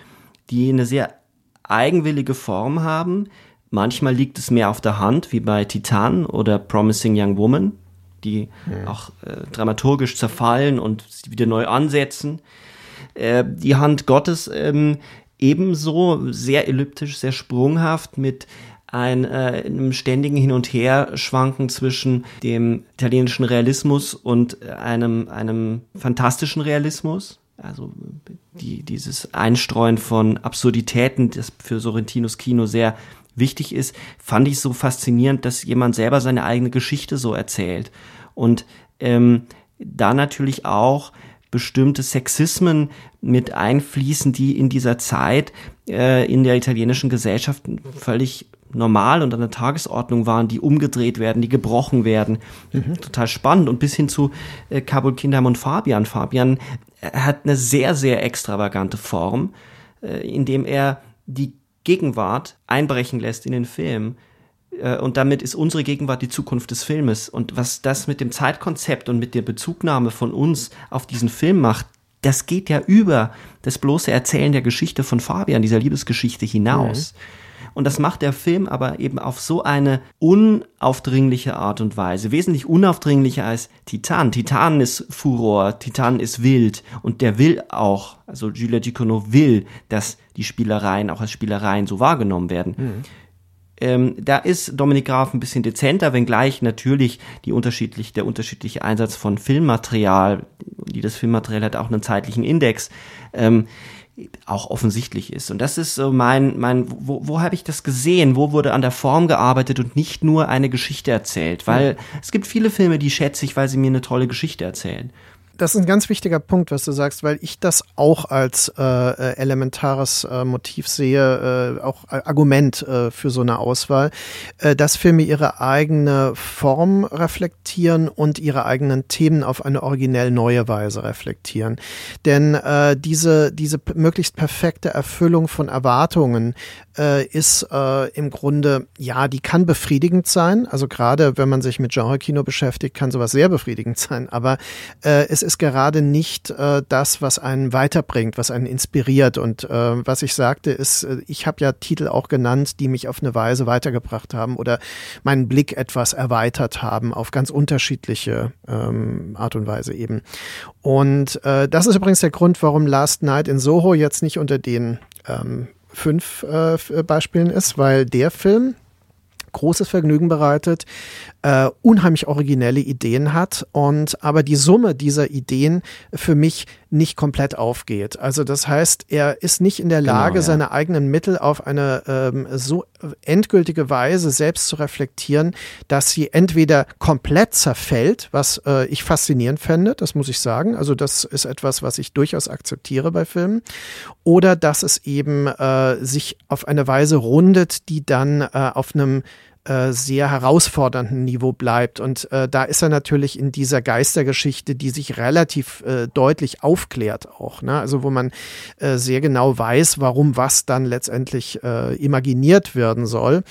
die eine sehr eigenwillige Form haben, Manchmal liegt es mehr auf der Hand, wie bei Titan oder Promising Young Woman, die mhm. auch äh, dramaturgisch zerfallen und wieder neu ansetzen. Äh, die Hand Gottes ähm, ebenso sehr elliptisch, sehr sprunghaft mit ein äh, einem ständigen Hin und Her schwanken zwischen dem italienischen Realismus und einem einem fantastischen Realismus. Also die, dieses Einstreuen von Absurditäten, das für Sorrentinos Kino sehr wichtig ist, fand ich so faszinierend, dass jemand selber seine eigene Geschichte so erzählt. Und ähm, da natürlich auch bestimmte Sexismen mit einfließen, die in dieser Zeit äh, in der italienischen Gesellschaft völlig normal und an der Tagesordnung waren, die umgedreht werden, die gebrochen werden. Mhm. Total spannend. Und bis hin zu äh, Kabul Kindheim und Fabian. Fabian äh, hat eine sehr, sehr extravagante Form, äh, indem er die Gegenwart einbrechen lässt in den Film. Äh, und damit ist unsere Gegenwart die Zukunft des Filmes. Und was das mit dem Zeitkonzept und mit der Bezugnahme von uns auf diesen Film macht, das geht ja über das bloße Erzählen der Geschichte von Fabian, dieser Liebesgeschichte hinaus. Mhm. Und das macht der Film aber eben auf so eine unaufdringliche Art und Weise. Wesentlich unaufdringlicher als Titan. Titan ist Furor, Titan ist wild und der will auch, also Julia Dicono will, dass die Spielereien auch als Spielereien so wahrgenommen werden. Mhm. Ähm, da ist Dominik Graf ein bisschen dezenter, wenngleich natürlich die unterschiedlich, der unterschiedliche Einsatz von Filmmaterial, die das Filmmaterial hat auch einen zeitlichen Index, ähm, auch offensichtlich ist. Und das ist so mein, mein, wo, wo habe ich das gesehen? Wo wurde an der Form gearbeitet und nicht nur eine Geschichte erzählt? Weil mhm. es gibt viele Filme, die schätze ich, weil sie mir eine tolle Geschichte erzählen das ist ein ganz wichtiger Punkt, was du sagst, weil ich das auch als äh, äh elementares äh, Motiv sehe, äh, auch Argument äh, für so eine Auswahl, äh, dass Filme ihre eigene Form reflektieren und ihre eigenen Themen auf eine originell neue Weise reflektieren. Denn diese, diese möglichst perfekte Erfüllung von Erwartungen äh, ist äh, im Grunde, ja, die kann befriedigend sein. Also gerade wenn man sich mit Genre-Kino beschäftigt, kann sowas sehr befriedigend sein. Aber äh, es ist gerade nicht äh, das, was einen weiterbringt, was einen inspiriert. Und äh, was ich sagte, ist, äh, ich habe ja Titel auch genannt, die mich auf eine Weise weitergebracht haben oder meinen Blick etwas erweitert haben auf ganz unterschiedliche ähm, Art und Weise eben. Und äh, das ist übrigens der Grund, warum Last Night in Soho jetzt nicht unter den ähm, fünf äh, Beispielen ist, weil der Film großes Vergnügen bereitet, äh, unheimlich originelle Ideen hat und aber die Summe dieser Ideen für mich nicht komplett aufgeht. Also das heißt, er ist nicht in der genau, Lage, genau, ja. seine eigenen Mittel auf eine ähm, so endgültige Weise selbst zu reflektieren, dass sie entweder komplett zerfällt, was äh, ich faszinierend fände, das muss ich sagen. Also das ist etwas, was ich durchaus akzeptiere bei Filmen, oder dass es eben äh, sich auf eine Weise rundet, die dann äh, auf einem äh, sehr herausfordernden Niveau bleibt. Und äh, da ist er natürlich in dieser Geistergeschichte, die sich relativ äh, deutlich aufklärt auch. Ne? Also wo man äh, sehr genau weiß, warum was dann letztendlich äh, imaginiert werden soll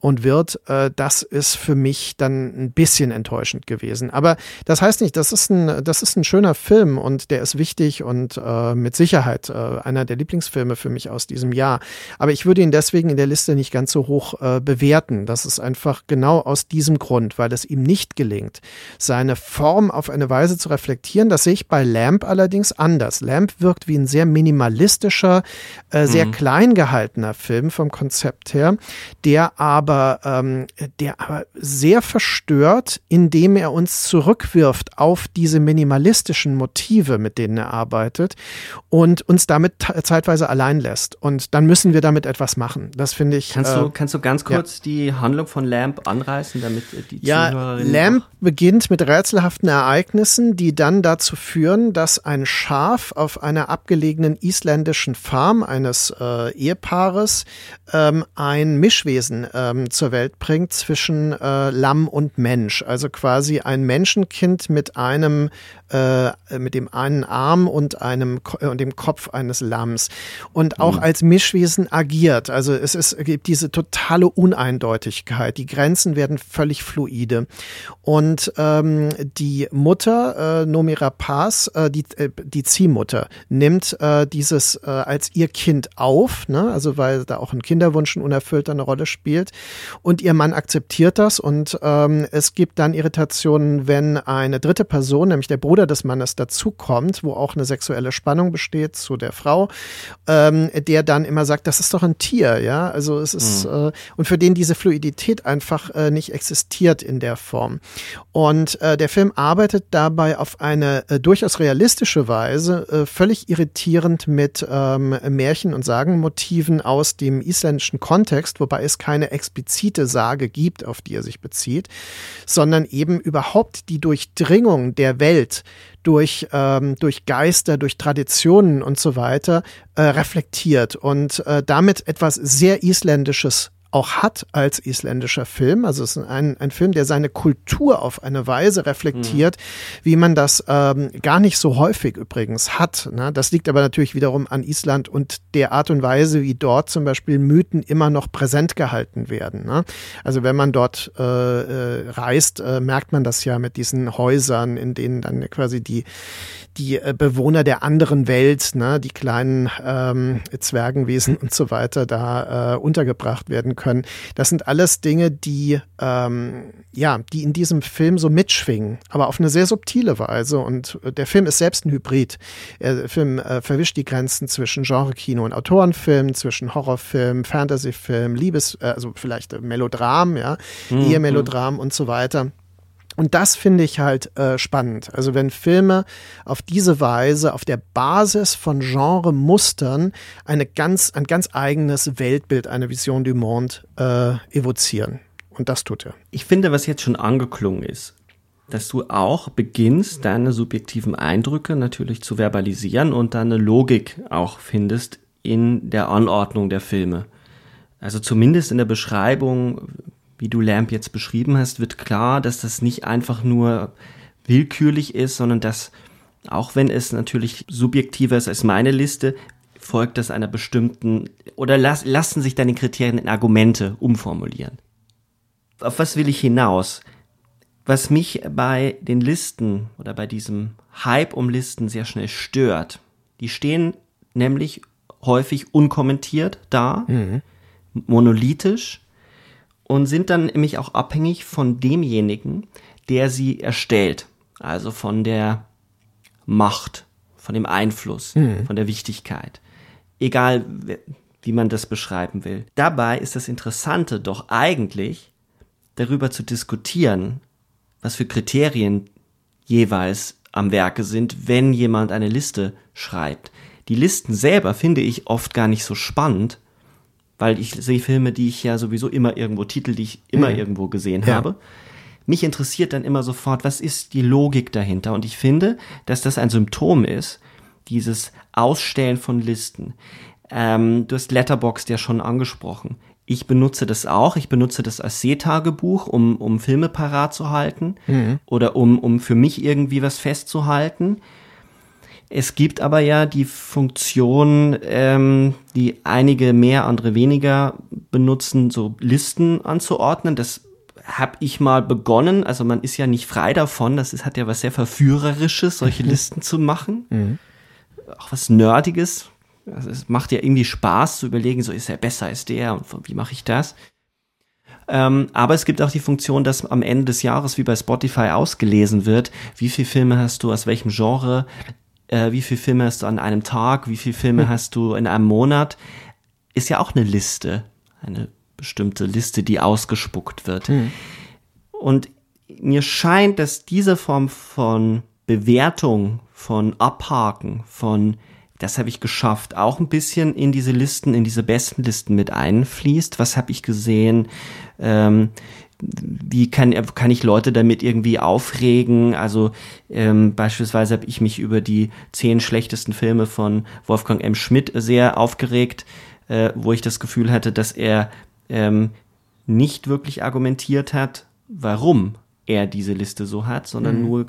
und wird, äh, das ist für mich dann ein bisschen enttäuschend gewesen. Aber das heißt nicht, das ist ein, das ist ein schöner Film und der ist wichtig und äh, mit Sicherheit äh, einer der Lieblingsfilme für mich aus diesem Jahr. Aber ich würde ihn deswegen in der Liste nicht ganz so hoch äh, bewerten. Das ist einfach genau aus diesem Grund, weil es ihm nicht gelingt, seine Form auf eine Weise zu reflektieren. Das sehe ich bei Lamp allerdings anders. Lamp wirkt wie ein sehr minimalistischer, äh, sehr mhm. klein gehaltener Film vom Konzept her, der aber aber ähm, der aber sehr verstört, indem er uns zurückwirft auf diese minimalistischen Motive, mit denen er arbeitet und uns damit zeitweise allein lässt. Und dann müssen wir damit etwas machen. Das finde ich. Kannst du, äh, kannst du ganz kurz ja. die Handlung von Lamp anreißen, damit die ja, Lamp beginnt mit rätselhaften Ereignissen, die dann dazu führen, dass ein Schaf auf einer abgelegenen isländischen Farm eines äh, Ehepaares ähm, ein Mischwesen ähm, zur Welt bringt zwischen äh, Lamm und Mensch. Also quasi ein Menschenkind mit einem, äh, mit dem einen Arm und einem äh, und dem Kopf eines Lamms und auch mhm. als Mischwesen agiert. Also es, ist, es gibt diese totale Uneindeutigkeit. Die Grenzen werden völlig fluide. Und ähm, die Mutter, äh, Nomira Paz, äh, die, äh, die Ziehmutter, nimmt äh, dieses äh, als ihr Kind auf, ne? also weil da auch ein Kinderwunsch ein unerfüllter eine Rolle spielt und ihr Mann akzeptiert das und ähm, es gibt dann Irritationen, wenn eine dritte Person, nämlich der Bruder des Mannes, dazukommt, wo auch eine sexuelle Spannung besteht zu der Frau, ähm, der dann immer sagt, das ist doch ein Tier, ja, also es ist mhm. äh, und für den diese Fluidität einfach äh, nicht existiert in der Form. Und äh, der Film arbeitet dabei auf eine äh, durchaus realistische Weise, äh, völlig irritierend mit ähm, Märchen und Sagenmotiven aus dem isländischen Kontext, wobei es keine explizite Sage gibt, auf die er sich bezieht, sondern eben überhaupt die Durchdringung der Welt durch, ähm, durch Geister, durch Traditionen und so weiter äh, reflektiert und äh, damit etwas sehr Isländisches auch hat als isländischer Film. Also es ist ein, ein Film, der seine Kultur auf eine Weise reflektiert, mhm. wie man das ähm, gar nicht so häufig übrigens hat. Ne? Das liegt aber natürlich wiederum an Island und der Art und Weise, wie dort zum Beispiel Mythen immer noch präsent gehalten werden. Ne? Also wenn man dort äh, äh, reist, äh, merkt man das ja mit diesen Häusern, in denen dann quasi die, die äh, Bewohner der anderen Welt, ne, die kleinen ähm, Zwergenwesen und so weiter da äh, untergebracht werden können. Das sind alles Dinge, die ähm, ja, die in diesem Film so mitschwingen, aber auf eine sehr subtile Weise. Und äh, der Film ist selbst ein Hybrid. Der Film äh, verwischt die Grenzen zwischen Genre-Kino und Autorenfilm, zwischen Horrorfilm, Fantasyfilm, Liebes, äh, also vielleicht Melodram, ja, mhm. Ehemelodram und so weiter. Und das finde ich halt äh, spannend. Also wenn Filme auf diese Weise, auf der Basis von Genre-Mustern eine ganz, ein ganz eigenes Weltbild, eine Vision du Monde äh, evozieren. Und das tut er. Ich finde, was jetzt schon angeklungen ist, dass du auch beginnst, deine subjektiven Eindrücke natürlich zu verbalisieren und deine Logik auch findest in der Anordnung der Filme. Also zumindest in der Beschreibung, wie du Lamp jetzt beschrieben hast, wird klar, dass das nicht einfach nur willkürlich ist, sondern dass, auch wenn es natürlich subjektiver ist als meine Liste, folgt das einer bestimmten, oder las, lassen sich deine Kriterien in Argumente umformulieren. Auf was will ich hinaus? Was mich bei den Listen oder bei diesem Hype um Listen sehr schnell stört, die stehen nämlich häufig unkommentiert da, mhm. monolithisch, und sind dann nämlich auch abhängig von demjenigen, der sie erstellt. Also von der Macht, von dem Einfluss, mhm. von der Wichtigkeit. Egal, wie man das beschreiben will. Dabei ist das Interessante doch eigentlich, darüber zu diskutieren, was für Kriterien jeweils am Werke sind, wenn jemand eine Liste schreibt. Die Listen selber finde ich oft gar nicht so spannend, weil ich sehe Filme, die ich ja sowieso immer irgendwo, Titel, die ich immer mhm. irgendwo gesehen ja. habe. Mich interessiert dann immer sofort, was ist die Logik dahinter? Und ich finde, dass das ein Symptom ist, dieses Ausstellen von Listen. Ähm, du hast Letterboxd ja schon angesprochen. Ich benutze das auch. Ich benutze das als Seetagebuch, um, um Filme parat zu halten mhm. oder um, um für mich irgendwie was festzuhalten. Es gibt aber ja die Funktion, ähm, die einige mehr, andere weniger benutzen, so Listen anzuordnen. Das habe ich mal begonnen. Also man ist ja nicht frei davon. Das ist, hat ja was sehr Verführerisches, solche mhm. Listen zu machen. Mhm. Auch was Nerdiges. Also es macht ja irgendwie Spaß zu überlegen, so ist er besser als der und wie mache ich das? Ähm, aber es gibt auch die Funktion, dass am Ende des Jahres wie bei Spotify ausgelesen wird, wie viele Filme hast du aus welchem Genre, äh, wie viele Filme hast du an einem Tag, wie viele Filme hm. hast du in einem Monat, ist ja auch eine Liste, eine bestimmte Liste, die ausgespuckt wird. Hm. Und mir scheint, dass diese Form von Bewertung, von Abhaken, von das habe ich geschafft, auch ein bisschen in diese Listen, in diese besten Listen mit einfließt. Was habe ich gesehen? Ähm, wie kann, kann ich Leute damit irgendwie aufregen? Also ähm, beispielsweise habe ich mich über die zehn schlechtesten Filme von Wolfgang M. Schmidt sehr aufgeregt, äh, wo ich das Gefühl hatte, dass er ähm, nicht wirklich argumentiert hat, warum er diese Liste so hat, sondern mhm. nur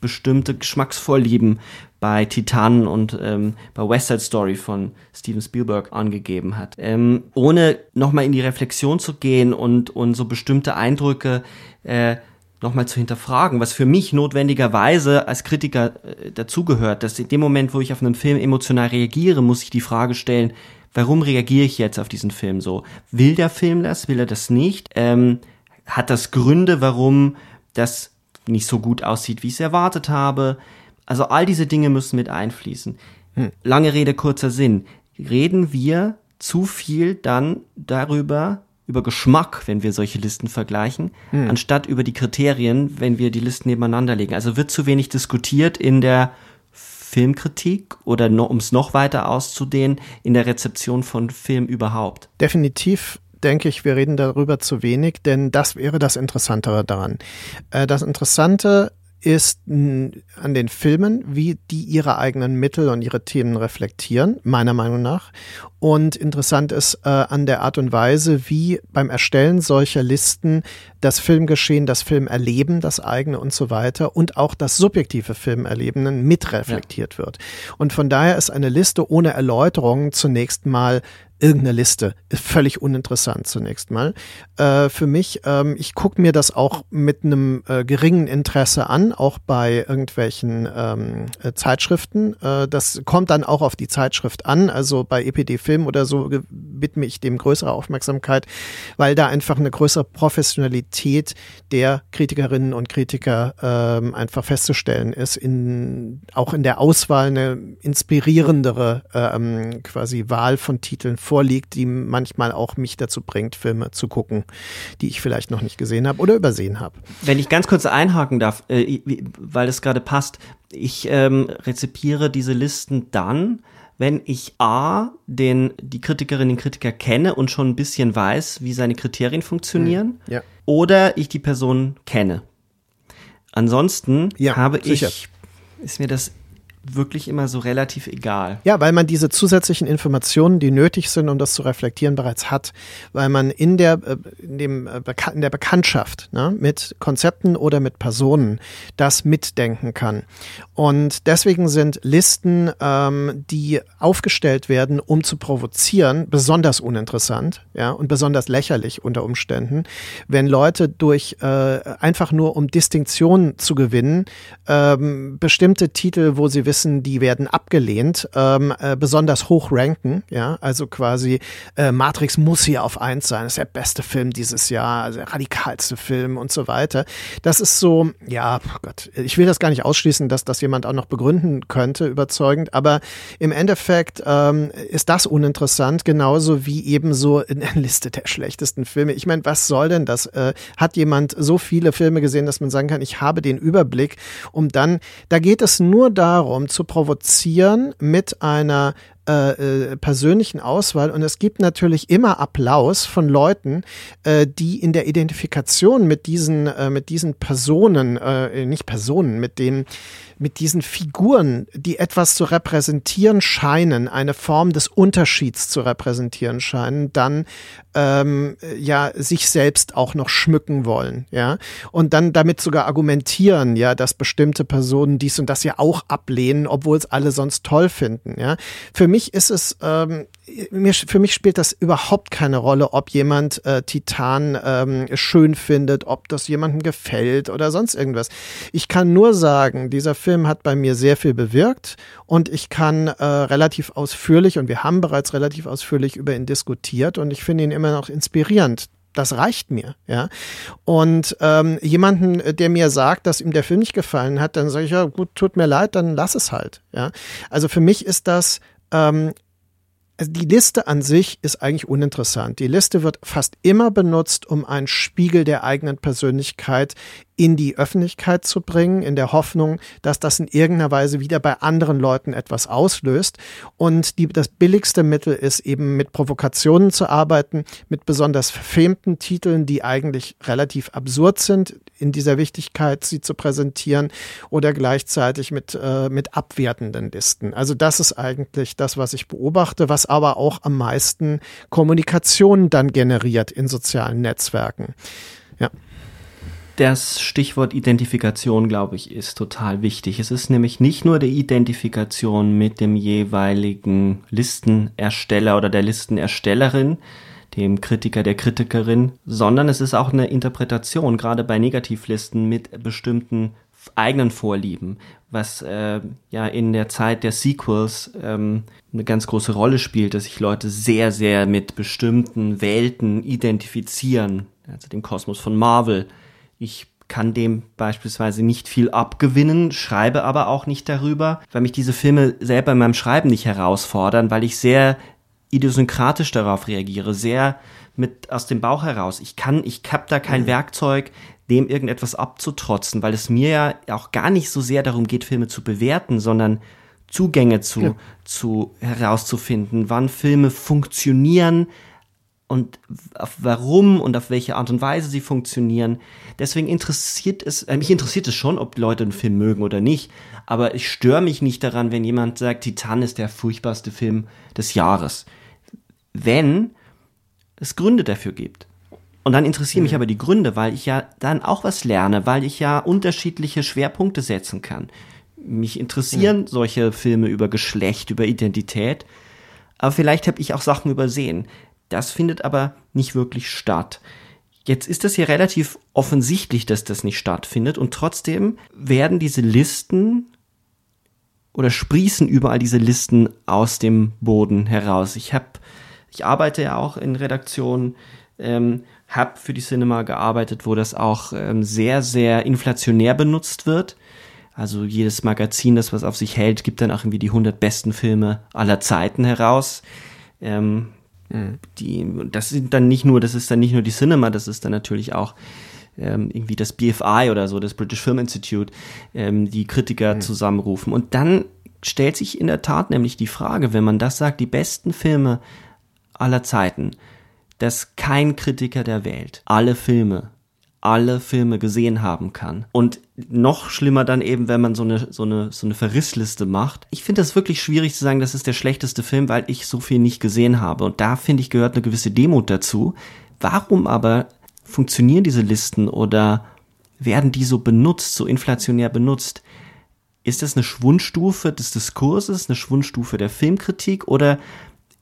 bestimmte Geschmacksvorlieben bei Titanen und ähm, bei West Side Story von Steven Spielberg angegeben hat. Ähm, ohne nochmal in die Reflexion zu gehen und, und so bestimmte Eindrücke äh, nochmal zu hinterfragen, was für mich notwendigerweise als Kritiker äh, dazugehört, dass in dem Moment, wo ich auf einen Film emotional reagiere, muss ich die Frage stellen, warum reagiere ich jetzt auf diesen Film so? Will der Film das? Will er das nicht? Ähm, hat das Gründe, warum das nicht so gut aussieht, wie ich es erwartet habe? Also all diese Dinge müssen mit einfließen. Hm. Lange Rede, kurzer Sinn. Reden wir zu viel dann darüber, über Geschmack, wenn wir solche Listen vergleichen, hm. anstatt über die Kriterien, wenn wir die Listen nebeneinander legen. Also wird zu wenig diskutiert in der Filmkritik oder um es noch weiter auszudehnen, in der Rezeption von Film überhaupt? Definitiv denke ich, wir reden darüber zu wenig, denn das wäre das Interessantere daran. Äh, das Interessante ist an den Filmen, wie die ihre eigenen Mittel und ihre Themen reflektieren, meiner Meinung nach. Und interessant ist äh, an der Art und Weise, wie beim Erstellen solcher Listen das Filmgeschehen, das Filmerleben, das eigene und so weiter und auch das subjektive Filmerleben mitreflektiert ja. wird. Und von daher ist eine Liste ohne Erläuterung zunächst mal irgendeine Liste. Ist völlig uninteressant zunächst mal. Äh, für mich, ähm, ich gucke mir das auch mit einem äh, geringen Interesse an, auch bei irgendwelchen ähm, äh, Zeitschriften. Äh, das kommt dann auch auf die Zeitschrift an. Also bei EPD Film oder so widme ich dem größere Aufmerksamkeit, weil da einfach eine größere Professionalität der Kritikerinnen und Kritiker ähm, einfach festzustellen ist, in, auch in der Auswahl eine inspirierendere ähm, quasi Wahl von Titeln vorliegt, die manchmal auch mich dazu bringt, Filme zu gucken, die ich vielleicht noch nicht gesehen habe oder übersehen habe. Wenn ich ganz kurz einhaken darf, äh, weil es gerade passt, ich ähm, rezipiere diese Listen dann, wenn ich A, den, die Kritikerinnen und Kritiker kenne und schon ein bisschen weiß, wie seine Kriterien funktionieren, hm, ja. oder ich die Person kenne. Ansonsten ja, habe sicher. ich, ist mir das wirklich immer so relativ egal. Ja, weil man diese zusätzlichen Informationen, die nötig sind, um das zu reflektieren, bereits hat. Weil man in der, äh, in dem, äh, in der Bekanntschaft ne, mit Konzepten oder mit Personen das mitdenken kann. Und deswegen sind Listen, ähm, die aufgestellt werden, um zu provozieren, besonders uninteressant ja, und besonders lächerlich unter Umständen, wenn Leute durch äh, einfach nur um Distinktion zu gewinnen, ähm, bestimmte Titel, wo sie wissen, wissen, die werden abgelehnt, ähm, äh, besonders hoch ranken. Ja, also quasi äh, Matrix muss hier auf eins sein. Das ist der beste Film dieses Jahr, also der radikalste Film und so weiter. Das ist so, ja, oh Gott, ich will das gar nicht ausschließen, dass das jemand auch noch begründen könnte, überzeugend. Aber im Endeffekt ähm, ist das uninteressant, genauso wie eben so in der Liste der schlechtesten Filme. Ich meine, was soll denn das? Äh, hat jemand so viele Filme gesehen, dass man sagen kann, ich habe den Überblick, um dann, da geht es nur darum, um zu provozieren mit einer äh, äh, persönlichen Auswahl. Und es gibt natürlich immer Applaus von Leuten, äh, die in der Identifikation mit diesen äh, mit diesen Personen, äh, nicht Personen, mit den mit diesen Figuren, die etwas zu repräsentieren scheinen, eine Form des Unterschieds zu repräsentieren scheinen, dann ähm, ja sich selbst auch noch schmücken wollen, ja, und dann damit sogar argumentieren, ja, dass bestimmte Personen dies und das ja auch ablehnen, obwohl es alle sonst toll finden, ja. Für mich ist es, ähm, mir, für mich spielt das überhaupt keine Rolle, ob jemand äh, Titan ähm, schön findet, ob das jemandem gefällt oder sonst irgendwas. Ich kann nur sagen, dieser Film hat bei mir sehr viel bewirkt und ich kann äh, relativ ausführlich, und wir haben bereits relativ ausführlich über ihn diskutiert und ich finde ihn immer noch inspirierend das reicht mir, ja. Und ähm, jemanden, der mir sagt, dass ihm der Film nicht gefallen hat, dann sage ich, ja, gut, tut mir leid, dann lass es halt, ja. Also für mich ist das ähm, also die Liste an sich ist eigentlich uninteressant. Die Liste wird fast immer benutzt, um einen Spiegel der eigenen Persönlichkeit in die Öffentlichkeit zu bringen, in der Hoffnung, dass das in irgendeiner Weise wieder bei anderen Leuten etwas auslöst. Und die, das billigste Mittel ist eben mit Provokationen zu arbeiten, mit besonders verfemten Titeln, die eigentlich relativ absurd sind, in dieser Wichtigkeit sie zu präsentieren oder gleichzeitig mit, äh, mit abwertenden Listen. Also das ist eigentlich das, was ich beobachte, was aber auch am meisten Kommunikation dann generiert in sozialen Netzwerken. Ja das Stichwort Identifikation, glaube ich, ist total wichtig. Es ist nämlich nicht nur die Identifikation mit dem jeweiligen Listenersteller oder der Listenerstellerin, dem Kritiker, der Kritikerin, sondern es ist auch eine Interpretation, gerade bei Negativlisten mit bestimmten eigenen Vorlieben, was äh, ja in der Zeit der Sequels ähm, eine ganz große Rolle spielt, dass sich Leute sehr, sehr mit bestimmten Welten identifizieren. Also den Kosmos von Marvel. Ich kann dem beispielsweise nicht viel abgewinnen, schreibe aber auch nicht darüber, weil mich diese Filme selber in meinem Schreiben nicht herausfordern, weil ich sehr idiosynkratisch darauf reagiere, sehr mit aus dem Bauch heraus. Ich kann, ich hab da kein mhm. Werkzeug, dem irgendetwas abzutrotzen, weil es mir ja auch gar nicht so sehr darum geht, Filme zu bewerten, sondern Zugänge zu, ja. zu herauszufinden, wann Filme funktionieren und warum und auf welche Art und Weise sie funktionieren. Deswegen interessiert es, äh, mich interessiert es schon, ob Leute einen Film mögen oder nicht, aber ich störe mich nicht daran, wenn jemand sagt, Titan ist der furchtbarste Film des Jahres. Wenn es Gründe dafür gibt. Und dann interessieren mich mhm. aber die Gründe, weil ich ja dann auch was lerne, weil ich ja unterschiedliche Schwerpunkte setzen kann. Mich interessieren mhm. solche Filme über Geschlecht, über Identität. Aber vielleicht habe ich auch Sachen übersehen. Das findet aber nicht wirklich statt. Jetzt ist das hier relativ offensichtlich, dass das nicht stattfindet und trotzdem werden diese Listen oder sprießen überall diese Listen aus dem Boden heraus. Ich habe ich arbeite ja auch in Redaktionen, ähm, habe für die Cinema gearbeitet, wo das auch ähm, sehr, sehr inflationär benutzt wird. Also jedes Magazin, das was auf sich hält, gibt dann auch irgendwie die 100 besten Filme aller Zeiten heraus. Ähm, mhm. die, das sind dann nicht nur, das ist dann nicht nur die Cinema, das ist dann natürlich auch ähm, irgendwie das BFI oder so, das British Film Institute, ähm, die Kritiker mhm. zusammenrufen. Und dann stellt sich in der Tat nämlich die Frage, wenn man das sagt, die besten Filme aller Zeiten, dass kein Kritiker der Welt alle Filme, alle Filme gesehen haben kann. Und noch schlimmer dann eben, wenn man so eine, so eine, so eine Verrissliste macht. Ich finde das wirklich schwierig zu sagen, das ist der schlechteste Film, weil ich so viel nicht gesehen habe. Und da finde ich gehört eine gewisse Demut dazu. Warum aber funktionieren diese Listen oder werden die so benutzt, so inflationär benutzt? Ist das eine Schwundstufe des Diskurses, eine Schwundstufe der Filmkritik oder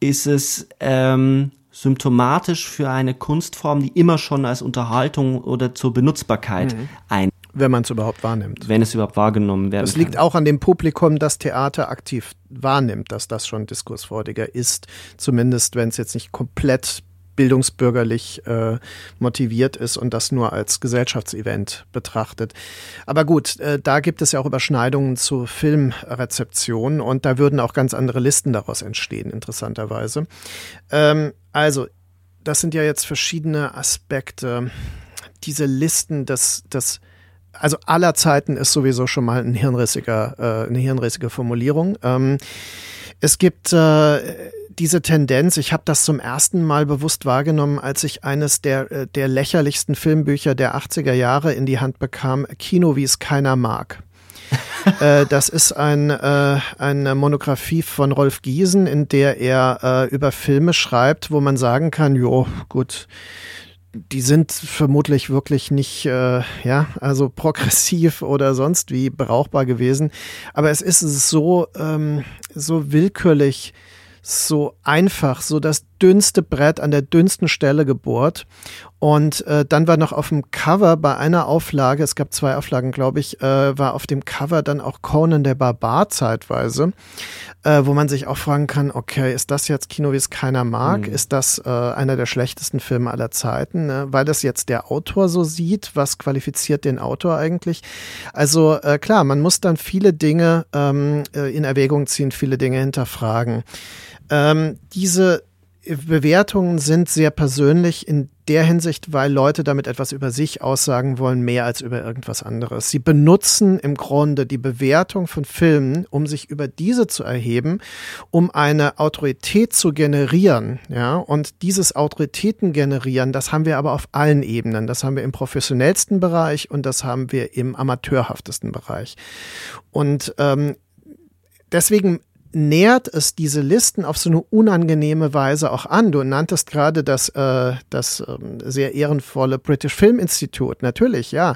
ist es ähm, symptomatisch für eine Kunstform, die immer schon als Unterhaltung oder zur Benutzbarkeit mhm. ein wenn man es überhaupt wahrnimmt. Wenn es überhaupt wahrgenommen werden Es liegt auch an dem Publikum, das Theater aktiv wahrnimmt, dass das schon diskursfreudiger ist. Zumindest, wenn es jetzt nicht komplett bildungsbürgerlich äh, motiviert ist und das nur als Gesellschaftsevent betrachtet. Aber gut, äh, da gibt es ja auch Überschneidungen zu Filmrezeption und da würden auch ganz andere Listen daraus entstehen, interessanterweise. Ähm, also, das sind ja jetzt verschiedene Aspekte. Diese Listen, das, das also aller Zeiten ist sowieso schon mal ein hirnrissiger, äh, eine hirnrissige Formulierung. Ähm, es gibt äh, diese Tendenz, ich habe das zum ersten Mal bewusst wahrgenommen, als ich eines der, äh, der lächerlichsten Filmbücher der 80er Jahre in die Hand bekam, Kino, wie es keiner mag. äh, das ist ein, äh, eine Monographie von Rolf Giesen, in der er äh, über Filme schreibt, wo man sagen kann, jo, gut, die sind vermutlich wirklich nicht, äh, ja, also progressiv oder sonst wie brauchbar gewesen. Aber es ist so, ähm, so willkürlich so einfach, so das dünnste Brett an der dünnsten Stelle gebohrt. Und äh, dann war noch auf dem Cover bei einer Auflage, es gab zwei Auflagen, glaube ich, äh, war auf dem Cover dann auch Conan der Barbar zeitweise, äh, wo man sich auch fragen kann, okay, ist das jetzt Kino, wie es keiner mag? Mhm. Ist das äh, einer der schlechtesten Filme aller Zeiten? Ne? Weil das jetzt der Autor so sieht, was qualifiziert den Autor eigentlich? Also äh, klar, man muss dann viele Dinge ähm, äh, in Erwägung ziehen, viele Dinge hinterfragen. Ähm, diese Bewertungen sind sehr persönlich in der Hinsicht, weil Leute damit etwas über sich aussagen wollen, mehr als über irgendwas anderes. Sie benutzen im Grunde die Bewertung von Filmen, um sich über diese zu erheben, um eine Autorität zu generieren. Ja, und dieses Autoritäten generieren, das haben wir aber auf allen Ebenen. Das haben wir im professionellsten Bereich und das haben wir im amateurhaftesten Bereich. Und ähm, deswegen nähert es diese Listen auf so eine unangenehme Weise auch an. Du nanntest gerade das, äh, das ähm, sehr ehrenvolle British Film Institute. Natürlich, ja.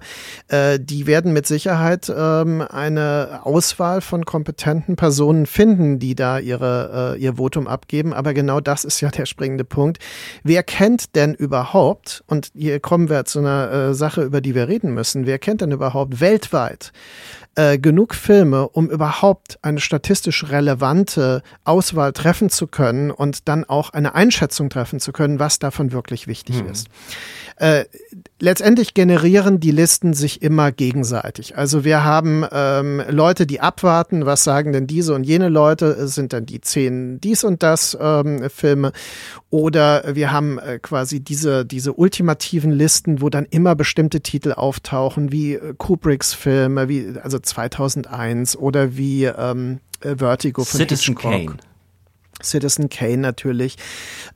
Äh, die werden mit Sicherheit ähm, eine Auswahl von kompetenten Personen finden, die da ihre, äh, ihr Votum abgeben. Aber genau das ist ja der springende Punkt. Wer kennt denn überhaupt, und hier kommen wir zu einer äh, Sache, über die wir reden müssen, wer kennt denn überhaupt weltweit äh, genug Filme, um überhaupt eine statistisch relevante Auswahl treffen zu können und dann auch eine Einschätzung treffen zu können, was davon wirklich wichtig hm. ist. Äh, letztendlich generieren die Listen sich immer gegenseitig. Also wir haben ähm, Leute, die abwarten, was sagen denn diese und jene Leute, sind dann die zehn dies und das ähm, Filme. Oder wir haben äh, quasi diese, diese ultimativen Listen, wo dann immer bestimmte Titel auftauchen, wie äh, Kubricks Filme, wie also 2001 oder wie ähm, äh, Vertigo von Citizen Hitchcock. Kane. Citizen Kane natürlich,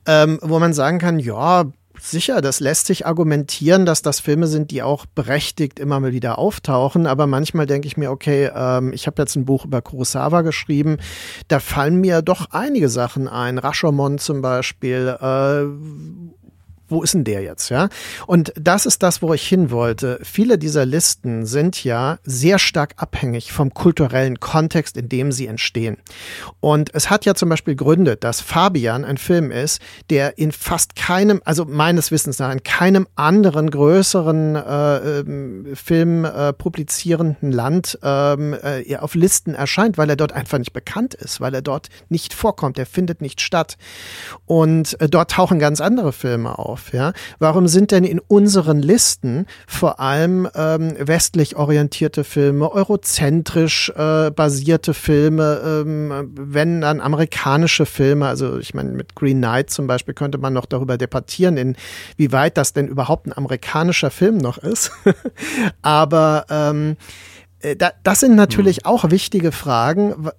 ähm, wo man sagen kann, ja, sicher, das lässt sich argumentieren, dass das Filme sind, die auch berechtigt immer mal wieder auftauchen. Aber manchmal denke ich mir, okay, ähm, ich habe jetzt ein Buch über Kurosawa geschrieben. Da fallen mir doch einige Sachen ein. Rashomon zum Beispiel. Äh, wo ist denn der jetzt, ja? Und das ist das, wo ich hin wollte. Viele dieser Listen sind ja sehr stark abhängig vom kulturellen Kontext, in dem sie entstehen. Und es hat ja zum Beispiel Gründe, dass Fabian ein Film ist, der in fast keinem, also meines Wissens nach, in keinem anderen größeren äh, ähm, Film äh, publizierenden Land ähm, äh, auf Listen erscheint, weil er dort einfach nicht bekannt ist, weil er dort nicht vorkommt, er findet nicht statt. Und äh, dort tauchen ganz andere Filme auf auf. Ja? Warum sind denn in unseren Listen vor allem ähm, westlich orientierte Filme, eurozentrisch äh, basierte Filme, ähm, wenn dann amerikanische Filme, also ich meine mit Green Knight zum Beispiel könnte man noch darüber debattieren, inwieweit das denn überhaupt ein amerikanischer Film noch ist. Aber ähm, äh, das sind natürlich hm. auch wichtige Fragen.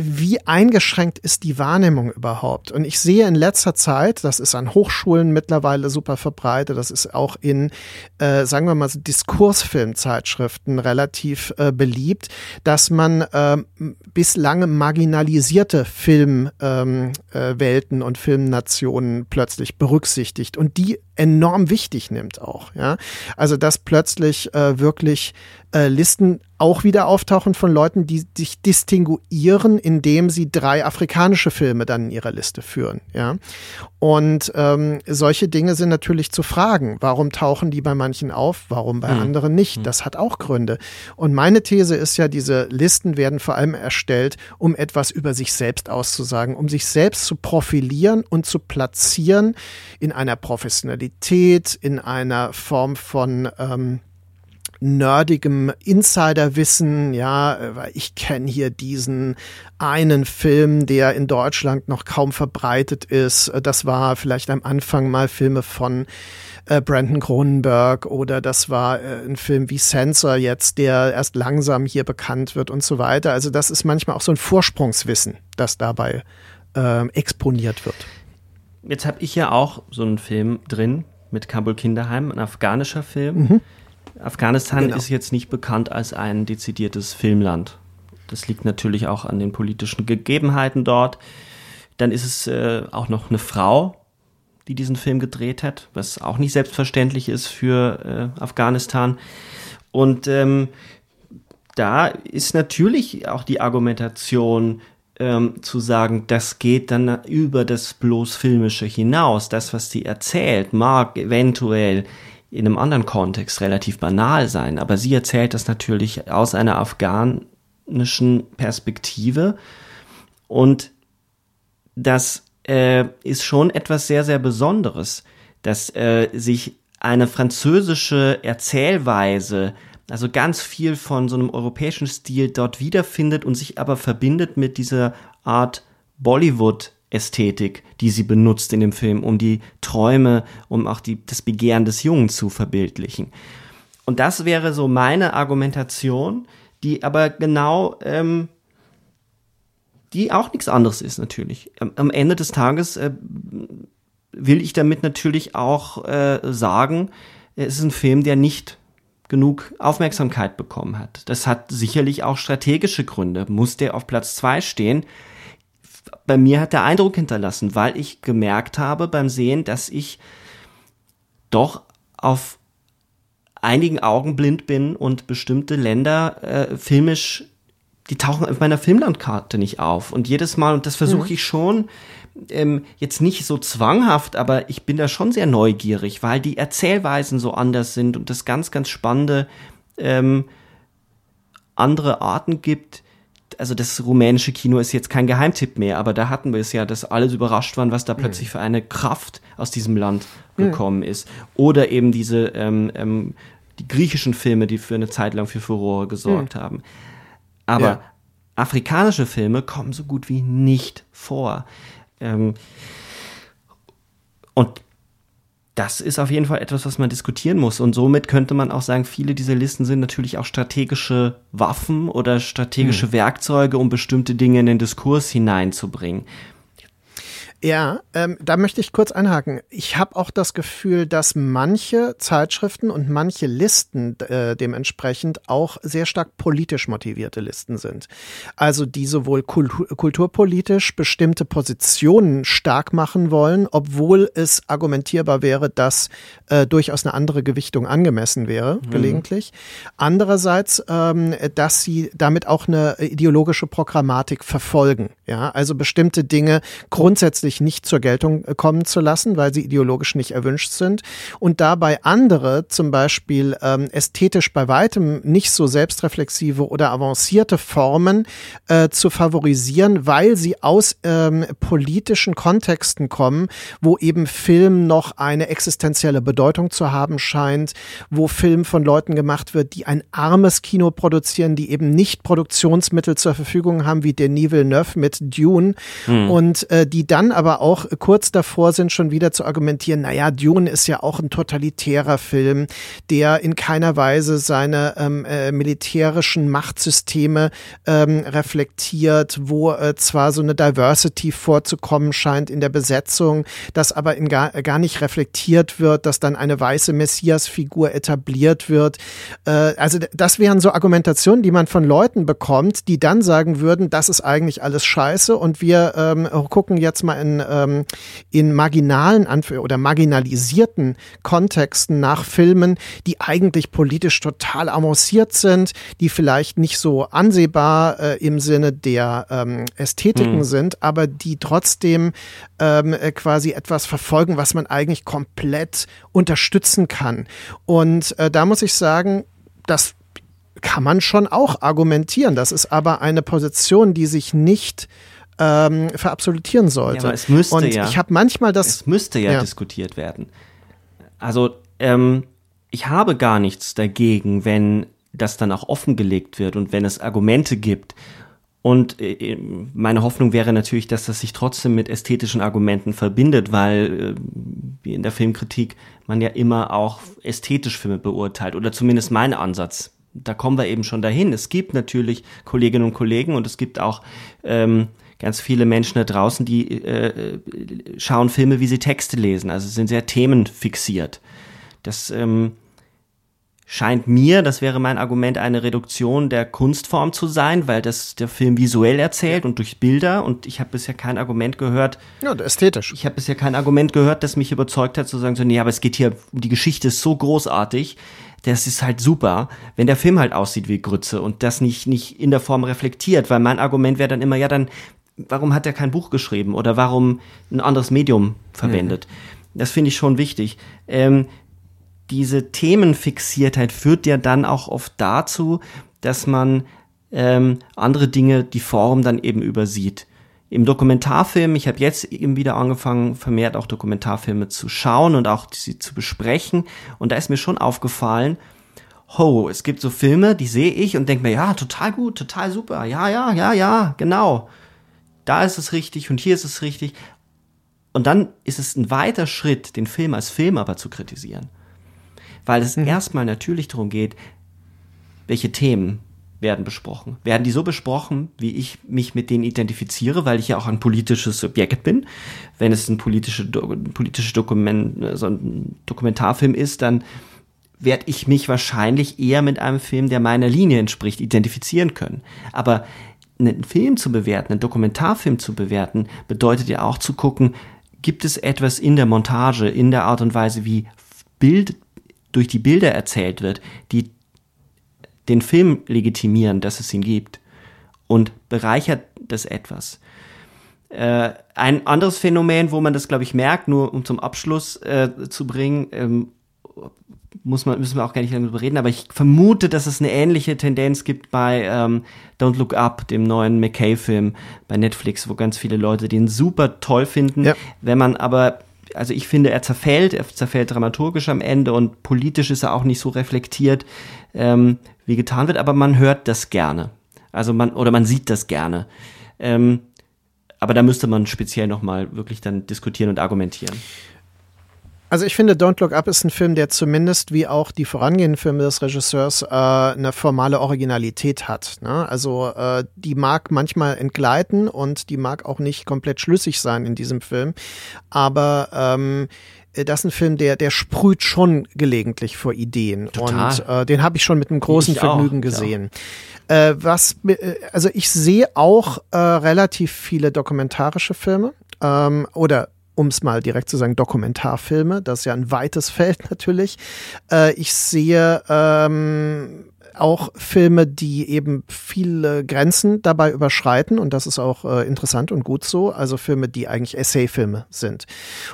Wie eingeschränkt ist die Wahrnehmung überhaupt? Und ich sehe in letzter Zeit, das ist an Hochschulen mittlerweile super verbreitet, das ist auch in, äh, sagen wir mal, so Diskursfilmzeitschriften relativ äh, beliebt, dass man äh, bislang marginalisierte Filmwelten ähm, äh, und Filmnationen plötzlich berücksichtigt und die enorm wichtig nimmt auch. Ja? Also dass plötzlich äh, wirklich äh, Listen auch wieder auftauchen von Leuten, die sich distinguieren, indem sie drei afrikanische Filme dann in ihrer Liste führen. Ja? Und ähm, solche Dinge sind natürlich zu fragen. Warum tauchen die bei manchen auf, warum bei mhm. anderen nicht? Mhm. Das hat auch Gründe. Und meine These ist ja, diese Listen werden vor allem erstellt, um etwas über sich selbst auszusagen, um sich selbst zu profilieren und zu platzieren in einer Professionalität, in einer Form von ähm, nerdigem Insiderwissen, ja, weil ich kenne hier diesen einen Film, der in Deutschland noch kaum verbreitet ist. Das war vielleicht am Anfang mal Filme von äh, Brandon Cronenberg oder das war äh, ein Film wie Sensor jetzt, der erst langsam hier bekannt wird und so weiter. Also das ist manchmal auch so ein Vorsprungswissen, das dabei äh, exponiert wird. Jetzt habe ich ja auch so einen Film drin mit Kabul Kinderheim, ein afghanischer Film. Mhm Afghanistan genau. ist jetzt nicht bekannt als ein dezidiertes Filmland. Das liegt natürlich auch an den politischen Gegebenheiten dort. Dann ist es äh, auch noch eine Frau, die diesen Film gedreht hat, was auch nicht selbstverständlich ist für äh, Afghanistan. Und ähm, da ist natürlich auch die Argumentation ähm, zu sagen, das geht dann über das bloß Filmische hinaus. Das, was sie erzählt, mag eventuell in einem anderen Kontext relativ banal sein, aber sie erzählt das natürlich aus einer afghanischen Perspektive und das äh, ist schon etwas sehr, sehr Besonderes, dass äh, sich eine französische Erzählweise, also ganz viel von so einem europäischen Stil dort wiederfindet und sich aber verbindet mit dieser Art Bollywood Ästhetik, die sie benutzt in dem Film, um die Träume, um auch die, das Begehren des Jungen zu verbildlichen. Und das wäre so meine Argumentation, die aber genau, ähm, die auch nichts anderes ist natürlich. Am, am Ende des Tages äh, will ich damit natürlich auch äh, sagen, es ist ein Film, der nicht genug Aufmerksamkeit bekommen hat. Das hat sicherlich auch strategische Gründe. Muss der auf Platz zwei stehen? bei mir hat der Eindruck hinterlassen, weil ich gemerkt habe beim Sehen, dass ich doch auf einigen Augen blind bin und bestimmte Länder äh, filmisch, die tauchen auf meiner Filmlandkarte nicht auf. Und jedes Mal, und das versuche mhm. ich schon, ähm, jetzt nicht so zwanghaft, aber ich bin da schon sehr neugierig, weil die Erzählweisen so anders sind und das ganz, ganz spannende ähm, andere Arten gibt. Also das rumänische Kino ist jetzt kein Geheimtipp mehr, aber da hatten wir es ja, dass alles überrascht waren, was da mhm. plötzlich für eine Kraft aus diesem Land mhm. gekommen mhm. ist. Oder eben diese ähm, ähm, die griechischen Filme, die für eine Zeit lang für Furore gesorgt mhm. haben. Aber ja. afrikanische Filme kommen so gut wie nicht vor. Ähm, und das ist auf jeden Fall etwas, was man diskutieren muss. Und somit könnte man auch sagen, viele dieser Listen sind natürlich auch strategische Waffen oder strategische hm. Werkzeuge, um bestimmte Dinge in den Diskurs hineinzubringen. Ja, ähm, da möchte ich kurz einhaken. Ich habe auch das Gefühl, dass manche Zeitschriften und manche Listen äh, dementsprechend auch sehr stark politisch motivierte Listen sind. Also die sowohl kultur kulturpolitisch bestimmte Positionen stark machen wollen, obwohl es argumentierbar wäre, dass äh, durchaus eine andere Gewichtung angemessen wäre, mhm. gelegentlich. Andererseits, ähm, dass sie damit auch eine ideologische Programmatik verfolgen. Ja, also bestimmte Dinge grundsätzlich grundsätzlich nicht zur Geltung äh, kommen zu lassen, weil sie ideologisch nicht erwünscht sind und dabei andere, zum Beispiel ähm, ästhetisch bei weitem nicht so selbstreflexive oder avancierte Formen äh, zu favorisieren, weil sie aus ähm, politischen Kontexten kommen, wo eben Film noch eine existenzielle Bedeutung zu haben scheint, wo Film von Leuten gemacht wird, die ein armes Kino produzieren, die eben nicht Produktionsmittel zur Verfügung haben, wie Denis Villeneuve mit Dune hm. und äh, die dann aber auch kurz davor sind, schon wieder zu argumentieren, naja, Dune ist ja auch ein totalitärer Film, der in keiner Weise seine ähm, äh, militärischen Machtsysteme ähm, reflektiert, wo äh, zwar so eine Diversity vorzukommen scheint in der Besetzung, das aber in gar, gar nicht reflektiert wird, dass dann eine weiße Messias-Figur etabliert wird. Äh, also das wären so Argumentationen, die man von Leuten bekommt, die dann sagen würden, das ist eigentlich alles scheiße und wir ähm, gucken jetzt mal in in, ähm, in marginalen Anf oder marginalisierten Kontexten nach Filmen, die eigentlich politisch total avanciert sind, die vielleicht nicht so ansehbar äh, im Sinne der ähm, Ästhetiken mhm. sind, aber die trotzdem ähm, äh, quasi etwas verfolgen, was man eigentlich komplett unterstützen kann. Und äh, da muss ich sagen, das kann man schon auch argumentieren. Das ist aber eine Position, die sich nicht ähm, verabsolutieren sollte. Ja, es müsste und ja. ich habe manchmal das. Es müsste ja, ja. diskutiert werden. Also ähm, ich habe gar nichts dagegen, wenn das dann auch offengelegt wird und wenn es Argumente gibt. Und äh, meine Hoffnung wäre natürlich, dass das sich trotzdem mit ästhetischen Argumenten verbindet, weil äh, wie in der Filmkritik man ja immer auch ästhetisch Filme beurteilt oder zumindest mein Ansatz. Da kommen wir eben schon dahin. Es gibt natürlich Kolleginnen und Kollegen und es gibt auch ähm, ganz viele Menschen da draußen, die äh, schauen Filme, wie sie Texte lesen, also sind sehr themenfixiert. Das ähm, scheint mir, das wäre mein Argument, eine Reduktion der Kunstform zu sein, weil das der Film visuell erzählt und durch Bilder und ich habe bisher kein Argument gehört. Ja, ästhetisch. Ich habe bisher kein Argument gehört, das mich überzeugt hat, zu sagen, so, nee, aber es geht hier, die Geschichte ist so großartig, das ist halt super, wenn der Film halt aussieht wie Grütze und das nicht, nicht in der Form reflektiert, weil mein Argument wäre dann immer, ja, dann warum hat er kein Buch geschrieben oder warum ein anderes Medium verwendet? Mhm. Das finde ich schon wichtig. Ähm, diese Themenfixiertheit führt ja dann auch oft dazu, dass man ähm, andere Dinge, die Form dann eben übersieht. Im Dokumentarfilm, ich habe jetzt eben wieder angefangen, vermehrt auch Dokumentarfilme zu schauen und auch sie zu besprechen. Und da ist mir schon aufgefallen, ho, es gibt so Filme, die sehe ich und denke mir, ja, total gut, total super, ja, ja, ja, ja, genau da ist es richtig und hier ist es richtig. Und dann ist es ein weiter Schritt, den Film als Film aber zu kritisieren. Weil es mhm. erstmal natürlich darum geht, welche Themen werden besprochen. Werden die so besprochen, wie ich mich mit denen identifiziere, weil ich ja auch ein politisches Subjekt bin. Wenn es ein politische, politische Dokument, so ein Dokumentarfilm ist, dann werde ich mich wahrscheinlich eher mit einem Film, der meiner Linie entspricht, identifizieren können. Aber einen Film zu bewerten, einen Dokumentarfilm zu bewerten, bedeutet ja auch zu gucken, gibt es etwas in der Montage, in der Art und Weise, wie Bild durch die Bilder erzählt wird, die den Film legitimieren, dass es ihn gibt und bereichert das etwas. Äh, ein anderes Phänomen, wo man das, glaube ich, merkt, nur um zum Abschluss äh, zu bringen, ähm, muss man, müssen wir auch gar nicht darüber reden, aber ich vermute, dass es eine ähnliche Tendenz gibt bei ähm, Don't Look Up, dem neuen McKay-Film bei Netflix, wo ganz viele Leute den super toll finden. Ja. Wenn man aber, also ich finde, er zerfällt, er zerfällt dramaturgisch am Ende und politisch ist er auch nicht so reflektiert, ähm, wie getan wird, aber man hört das gerne. Also man, oder man sieht das gerne. Ähm, aber da müsste man speziell nochmal wirklich dann diskutieren und argumentieren. Also ich finde, Don't Look Up ist ein Film, der zumindest wie auch die vorangehenden Filme des Regisseurs äh, eine formale Originalität hat. Ne? Also äh, die mag manchmal entgleiten und die mag auch nicht komplett schlüssig sein in diesem Film. Aber ähm, das ist ein Film, der, der sprüht schon gelegentlich vor Ideen. Total. Und äh, den habe ich schon mit einem großen ich Vergnügen auch, gesehen. Ja. Äh, was, äh, also ich sehe auch äh, relativ viele dokumentarische Filme ähm, oder um es mal direkt zu sagen, Dokumentarfilme. Das ist ja ein weites Feld natürlich. Äh, ich sehe ähm, auch Filme, die eben viele Grenzen dabei überschreiten und das ist auch äh, interessant und gut so. Also Filme, die eigentlich Essayfilme sind.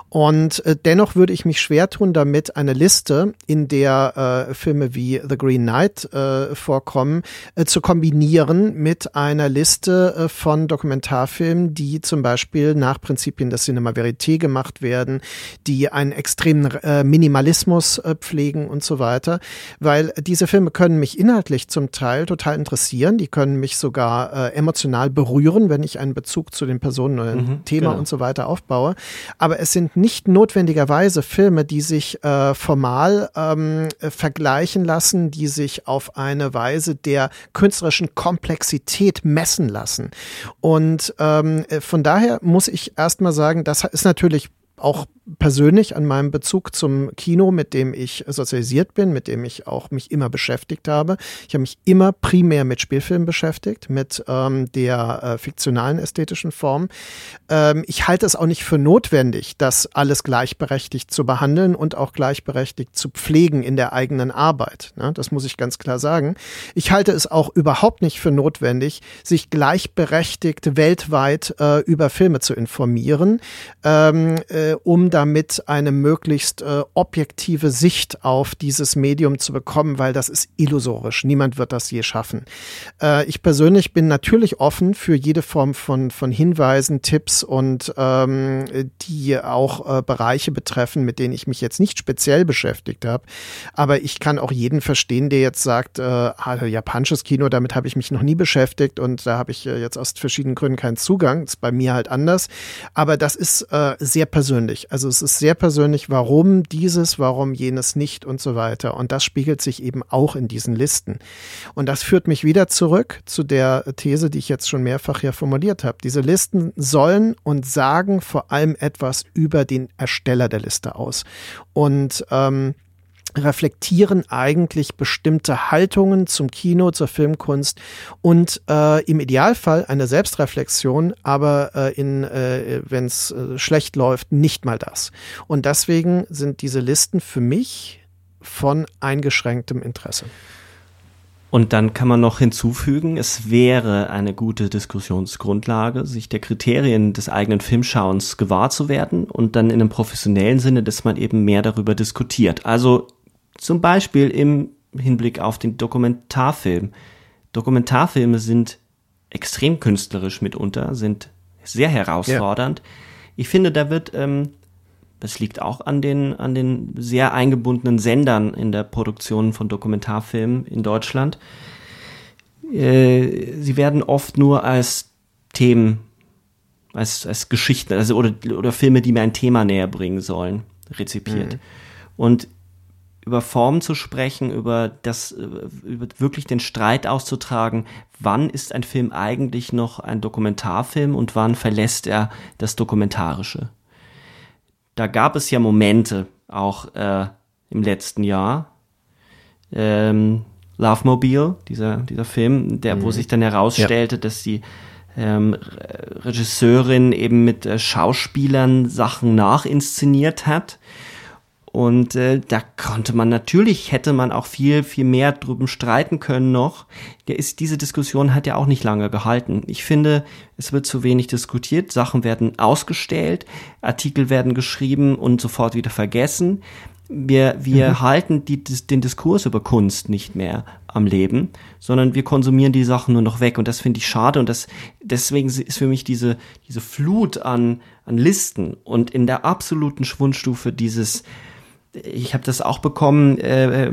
Und äh, dennoch würde ich mich schwer tun, damit eine Liste, in der äh, Filme wie The Green Knight äh, vorkommen, äh, zu kombinieren mit einer Liste äh, von Dokumentarfilmen, die zum Beispiel nach Prinzipien des Cinema Verité gemacht werden, die einen extremen Minimalismus pflegen und so weiter, weil diese Filme können mich innerhalb inhaltlich zum Teil total interessieren. Die können mich sogar äh, emotional berühren, wenn ich einen Bezug zu den Personen oder mhm, Thema genau. und so weiter aufbaue. Aber es sind nicht notwendigerweise Filme, die sich äh, formal ähm, vergleichen lassen, die sich auf eine Weise der künstlerischen Komplexität messen lassen. Und ähm, von daher muss ich erstmal sagen, das ist natürlich auch persönlich an meinem Bezug zum Kino, mit dem ich sozialisiert bin, mit dem ich auch mich immer beschäftigt habe. Ich habe mich immer primär mit Spielfilmen beschäftigt, mit ähm, der äh, fiktionalen ästhetischen Form. Ähm, ich halte es auch nicht für notwendig, das alles gleichberechtigt zu behandeln und auch gleichberechtigt zu pflegen in der eigenen Arbeit. Ne? Das muss ich ganz klar sagen. Ich halte es auch überhaupt nicht für notwendig, sich gleichberechtigt weltweit äh, über Filme zu informieren, ähm, äh, um damit eine möglichst äh, objektive Sicht auf dieses Medium zu bekommen, weil das ist illusorisch. Niemand wird das je schaffen. Äh, ich persönlich bin natürlich offen für jede Form von, von Hinweisen, Tipps und ähm, die auch äh, Bereiche betreffen, mit denen ich mich jetzt nicht speziell beschäftigt habe. Aber ich kann auch jeden verstehen, der jetzt sagt, äh, ah, japanisches Kino, damit habe ich mich noch nie beschäftigt und da habe ich äh, jetzt aus verschiedenen Gründen keinen Zugang. Das ist bei mir halt anders. Aber das ist äh, sehr persönlich. Also also es ist sehr persönlich, warum dieses, warum jenes nicht und so weiter. Und das spiegelt sich eben auch in diesen Listen. Und das führt mich wieder zurück zu der These, die ich jetzt schon mehrfach hier formuliert habe. Diese Listen sollen und sagen vor allem etwas über den Ersteller der Liste aus. Und ähm, reflektieren eigentlich bestimmte Haltungen zum Kino, zur Filmkunst und äh, im Idealfall eine Selbstreflexion, aber äh, äh, wenn es äh, schlecht läuft, nicht mal das. Und deswegen sind diese Listen für mich von eingeschränktem Interesse. Und dann kann man noch hinzufügen, es wäre eine gute Diskussionsgrundlage, sich der Kriterien des eigenen Filmschauens gewahr zu werden und dann in einem professionellen Sinne, dass man eben mehr darüber diskutiert. Also zum Beispiel im Hinblick auf den Dokumentarfilm. Dokumentarfilme sind extrem künstlerisch mitunter, sind sehr herausfordernd. Ja. Ich finde, da wird, ähm, das liegt auch an den, an den sehr eingebundenen Sendern in der Produktion von Dokumentarfilmen in Deutschland. Äh, sie werden oft nur als Themen, als, als Geschichten, also oder, oder Filme, die mir ein Thema näher bringen sollen, rezipiert. Mhm. Und über Form zu sprechen, über das, über wirklich den Streit auszutragen, wann ist ein Film eigentlich noch ein Dokumentarfilm und wann verlässt er das Dokumentarische. Da gab es ja Momente, auch äh, im letzten Jahr, ähm, Love Mobile, dieser, dieser Film, der, mhm. wo sich dann herausstellte, ja. dass die ähm, Regisseurin eben mit äh, Schauspielern Sachen nachinszeniert hat. Und äh, da konnte man natürlich, hätte man auch viel, viel mehr drüber streiten können noch. Der ist, diese Diskussion hat ja auch nicht lange gehalten. Ich finde, es wird zu wenig diskutiert, Sachen werden ausgestellt, Artikel werden geschrieben und sofort wieder vergessen. Wir, wir mhm. halten die, den Diskurs über Kunst nicht mehr am Leben, sondern wir konsumieren die Sachen nur noch weg. Und das finde ich schade. Und das, deswegen ist für mich diese, diese Flut an, an Listen und in der absoluten Schwundstufe dieses, ich habe das auch bekommen, äh,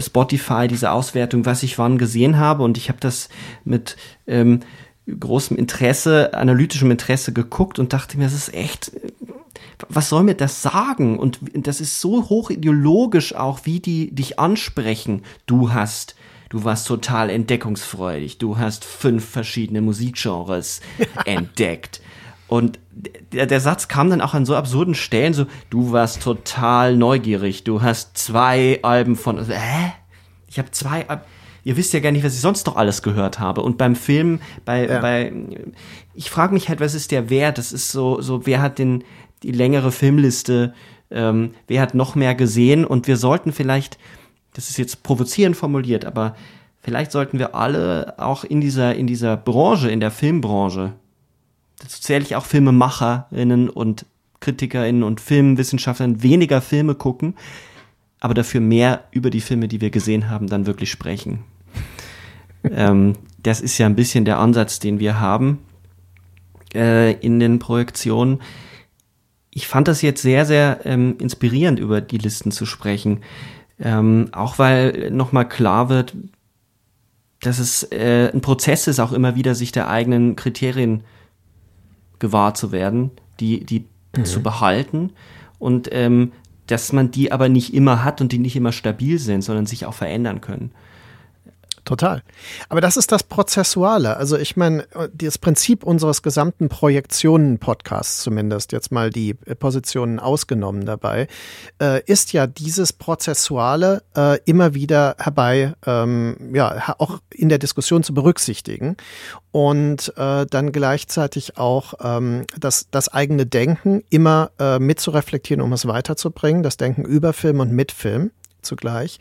Spotify, diese Auswertung, was ich wann gesehen habe. Und ich habe das mit ähm, großem Interesse, analytischem Interesse geguckt und dachte mir, das ist echt was soll mir das sagen? Und das ist so hoch ideologisch auch, wie die dich ansprechen. Du hast, du warst total entdeckungsfreudig. Du hast fünf verschiedene Musikgenres entdeckt. Und der, der, Satz kam dann auch an so absurden Stellen, so, du warst total neugierig. Du hast zwei Alben von, also, hä? Ich habe zwei Alben ihr wisst ja gar nicht, was ich sonst noch alles gehört habe. Und beim Film, bei, ja. bei ich frage mich halt, was ist der Wert? Das ist so, so, wer hat den, die längere Filmliste, ähm, wer hat noch mehr gesehen und wir sollten vielleicht, das ist jetzt provozierend formuliert, aber vielleicht sollten wir alle auch in dieser, in dieser Branche, in der Filmbranche, dazu zähle ich auch Filmemacherinnen und KritikerInnen und Filmwissenschaftlerinnen, weniger Filme gucken, aber dafür mehr über die Filme, die wir gesehen haben, dann wirklich sprechen. ähm, das ist ja ein bisschen der Ansatz, den wir haben äh, in den Projektionen ich fand das jetzt sehr, sehr ähm, inspirierend, über die Listen zu sprechen. Ähm, auch weil nochmal klar wird, dass es äh, ein Prozess ist, auch immer wieder sich der eigenen Kriterien gewahr zu werden, die, die mhm. zu behalten und ähm, dass man die aber nicht immer hat und die nicht immer stabil sind, sondern sich auch verändern können. Total. Aber das ist das Prozessuale. Also ich meine, das Prinzip unseres gesamten Projektionen-Podcasts zumindest, jetzt mal die Positionen ausgenommen dabei, äh, ist ja dieses Prozessuale äh, immer wieder herbei, ähm, ja, auch in der Diskussion zu berücksichtigen und äh, dann gleichzeitig auch ähm, das, das eigene Denken immer äh, mitzureflektieren, um es weiterzubringen, das Denken über Film und mit Film zugleich.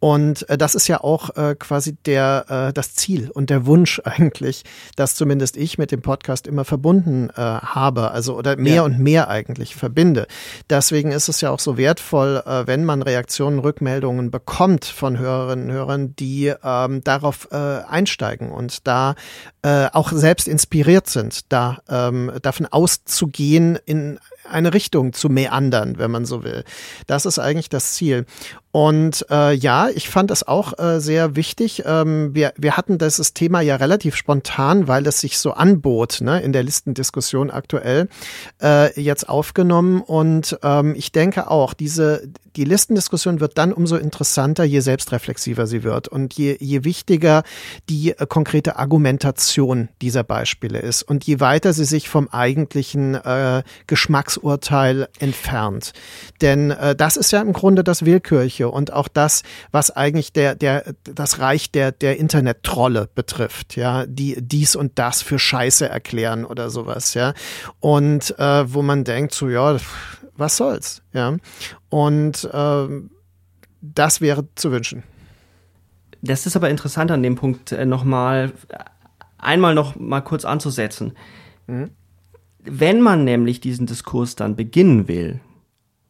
Und äh, das ist ja auch äh, quasi der äh, das Ziel und der Wunsch eigentlich, dass zumindest ich mit dem Podcast immer verbunden äh, habe, also oder mehr ja. und mehr eigentlich verbinde. Deswegen ist es ja auch so wertvoll, äh, wenn man Reaktionen, Rückmeldungen bekommt von Hörerinnen und Hörern, die ähm, darauf äh, einsteigen und da äh, auch selbst inspiriert sind, da ähm, davon auszugehen, in eine Richtung zu meandern, wenn man so will. Das ist eigentlich das Ziel. Und äh, ja, ich fand es auch äh, sehr wichtig. Ähm, wir, wir hatten dieses Thema ja relativ spontan, weil es sich so anbot, ne, in der Listendiskussion aktuell äh, jetzt aufgenommen. Und ähm, ich denke auch, diese die Listendiskussion wird dann umso interessanter, je selbstreflexiver sie wird und je, je wichtiger die äh, konkrete Argumentation dieser Beispiele ist und je weiter sie sich vom eigentlichen äh, Geschmacksurteil entfernt. Denn äh, das ist ja im Grunde das Willkürliche und auch das, was eigentlich der, der, das Reich der, der Internet-Trolle betrifft, ja, die dies und das für Scheiße erklären oder sowas, ja. Und äh, wo man denkt, so, ja, was soll's, ja. Und äh, das wäre zu wünschen. Das ist aber interessant an dem Punkt äh, nochmal, einmal noch mal kurz anzusetzen. Mhm. Wenn man nämlich diesen Diskurs dann beginnen will,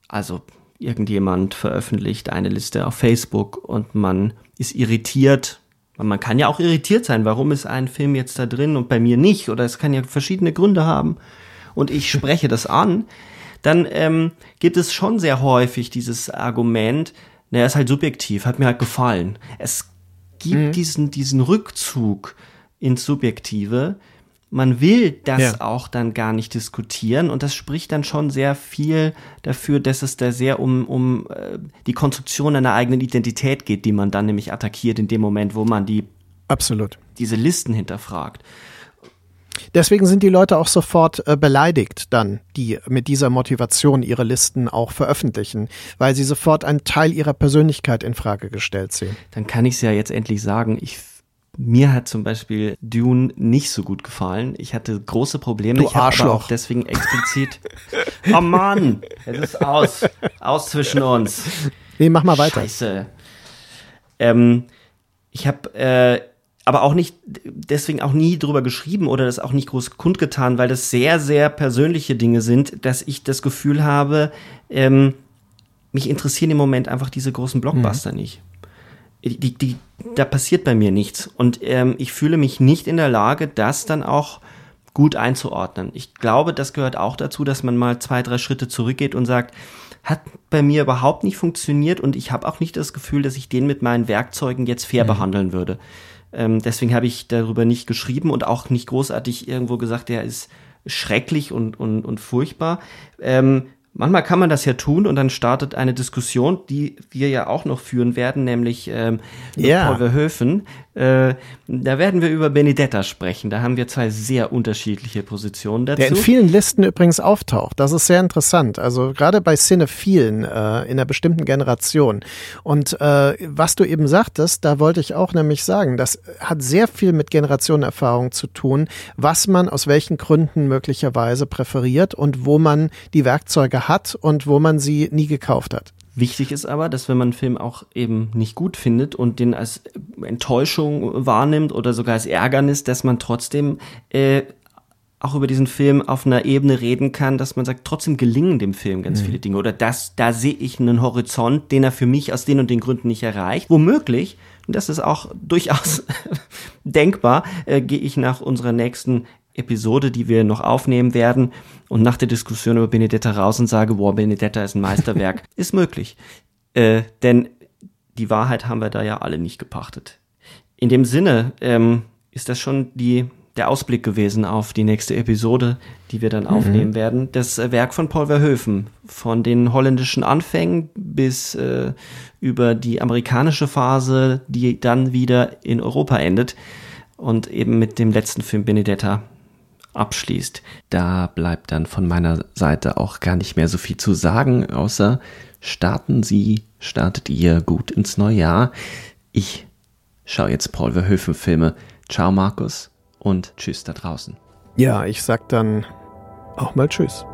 also irgendjemand veröffentlicht eine Liste auf Facebook und man ist irritiert, man kann ja auch irritiert sein, warum ist ein Film jetzt da drin und bei mir nicht, oder es kann ja verschiedene Gründe haben und ich spreche das an, dann ähm, gibt es schon sehr häufig dieses Argument, naja, ist halt subjektiv, hat mir halt gefallen. Es gibt mhm. diesen, diesen Rückzug ins Subjektive. Man will das ja. auch dann gar nicht diskutieren und das spricht dann schon sehr viel dafür, dass es da sehr um, um äh, die Konstruktion einer eigenen Identität geht, die man dann nämlich attackiert in dem Moment, wo man die Absolut. diese Listen hinterfragt. Deswegen sind die Leute auch sofort äh, beleidigt dann, die mit dieser Motivation ihre Listen auch veröffentlichen, weil sie sofort einen Teil ihrer Persönlichkeit in Frage gestellt sehen. Dann kann ich es ja jetzt endlich sagen. Ich mir hat zum Beispiel Dune nicht so gut gefallen. Ich hatte große Probleme. Du ich Arschloch. auch deswegen explizit. oh Mann, es ist aus. Aus zwischen uns. Nee, mach mal weiter. Scheiße. Ähm, ich habe äh, aber auch nicht, deswegen auch nie drüber geschrieben oder das auch nicht groß kundgetan, weil das sehr, sehr persönliche Dinge sind, dass ich das Gefühl habe, ähm, mich interessieren im Moment einfach diese großen Blockbuster nicht. Die, die, da passiert bei mir nichts. Und ähm, ich fühle mich nicht in der Lage, das dann auch gut einzuordnen. Ich glaube, das gehört auch dazu, dass man mal zwei, drei Schritte zurückgeht und sagt, hat bei mir überhaupt nicht funktioniert und ich habe auch nicht das Gefühl, dass ich den mit meinen Werkzeugen jetzt fair behandeln würde. Ähm, deswegen habe ich darüber nicht geschrieben und auch nicht großartig irgendwo gesagt, der ist schrecklich und, und, und furchtbar. Ähm, manchmal kann man das ja tun und dann startet eine Diskussion, die wir ja auch noch führen werden, nämlich ähm, Ja. Paul Verhoeven. Äh, da werden wir über Benedetta sprechen. Da haben wir zwei sehr unterschiedliche Positionen dazu. Der in vielen Listen übrigens auftaucht. Das ist sehr interessant. Also gerade bei Cinephilen äh, in einer bestimmten Generation. Und äh, was du eben sagtest, da wollte ich auch nämlich sagen, das hat sehr viel mit Generationenerfahrung zu tun, was man aus welchen Gründen möglicherweise präferiert und wo man die Werkzeuge hat und wo man sie nie gekauft hat. Wichtig ist aber, dass wenn man einen Film auch eben nicht gut findet und den als Enttäuschung wahrnimmt oder sogar als Ärgernis, dass man trotzdem äh, auch über diesen Film auf einer Ebene reden kann, dass man sagt, trotzdem gelingen dem Film ganz viele Dinge. Oder das, da sehe ich einen Horizont, den er für mich aus den und den Gründen nicht erreicht. Womöglich, und das ist auch durchaus denkbar, äh, gehe ich nach unserer nächsten Episode, die wir noch aufnehmen werden, und nach der Diskussion über Benedetta raus und sage, wow, Benedetta ist ein Meisterwerk. ist möglich. Äh, denn die Wahrheit haben wir da ja alle nicht gepachtet. In dem Sinne ähm, ist das schon die, der Ausblick gewesen auf die nächste Episode, die wir dann aufnehmen werden. Das Werk von Paul Verhoeven, von den holländischen Anfängen bis äh, über die amerikanische Phase, die dann wieder in Europa endet und eben mit dem letzten Film Benedetta abschließt. Da bleibt dann von meiner Seite auch gar nicht mehr so viel zu sagen, außer starten Sie, startet ihr gut ins neue Jahr. Ich schaue jetzt Paul Verhoeven Filme. Ciao Markus und tschüss da draußen. Ja, ich sag dann auch mal Tschüss.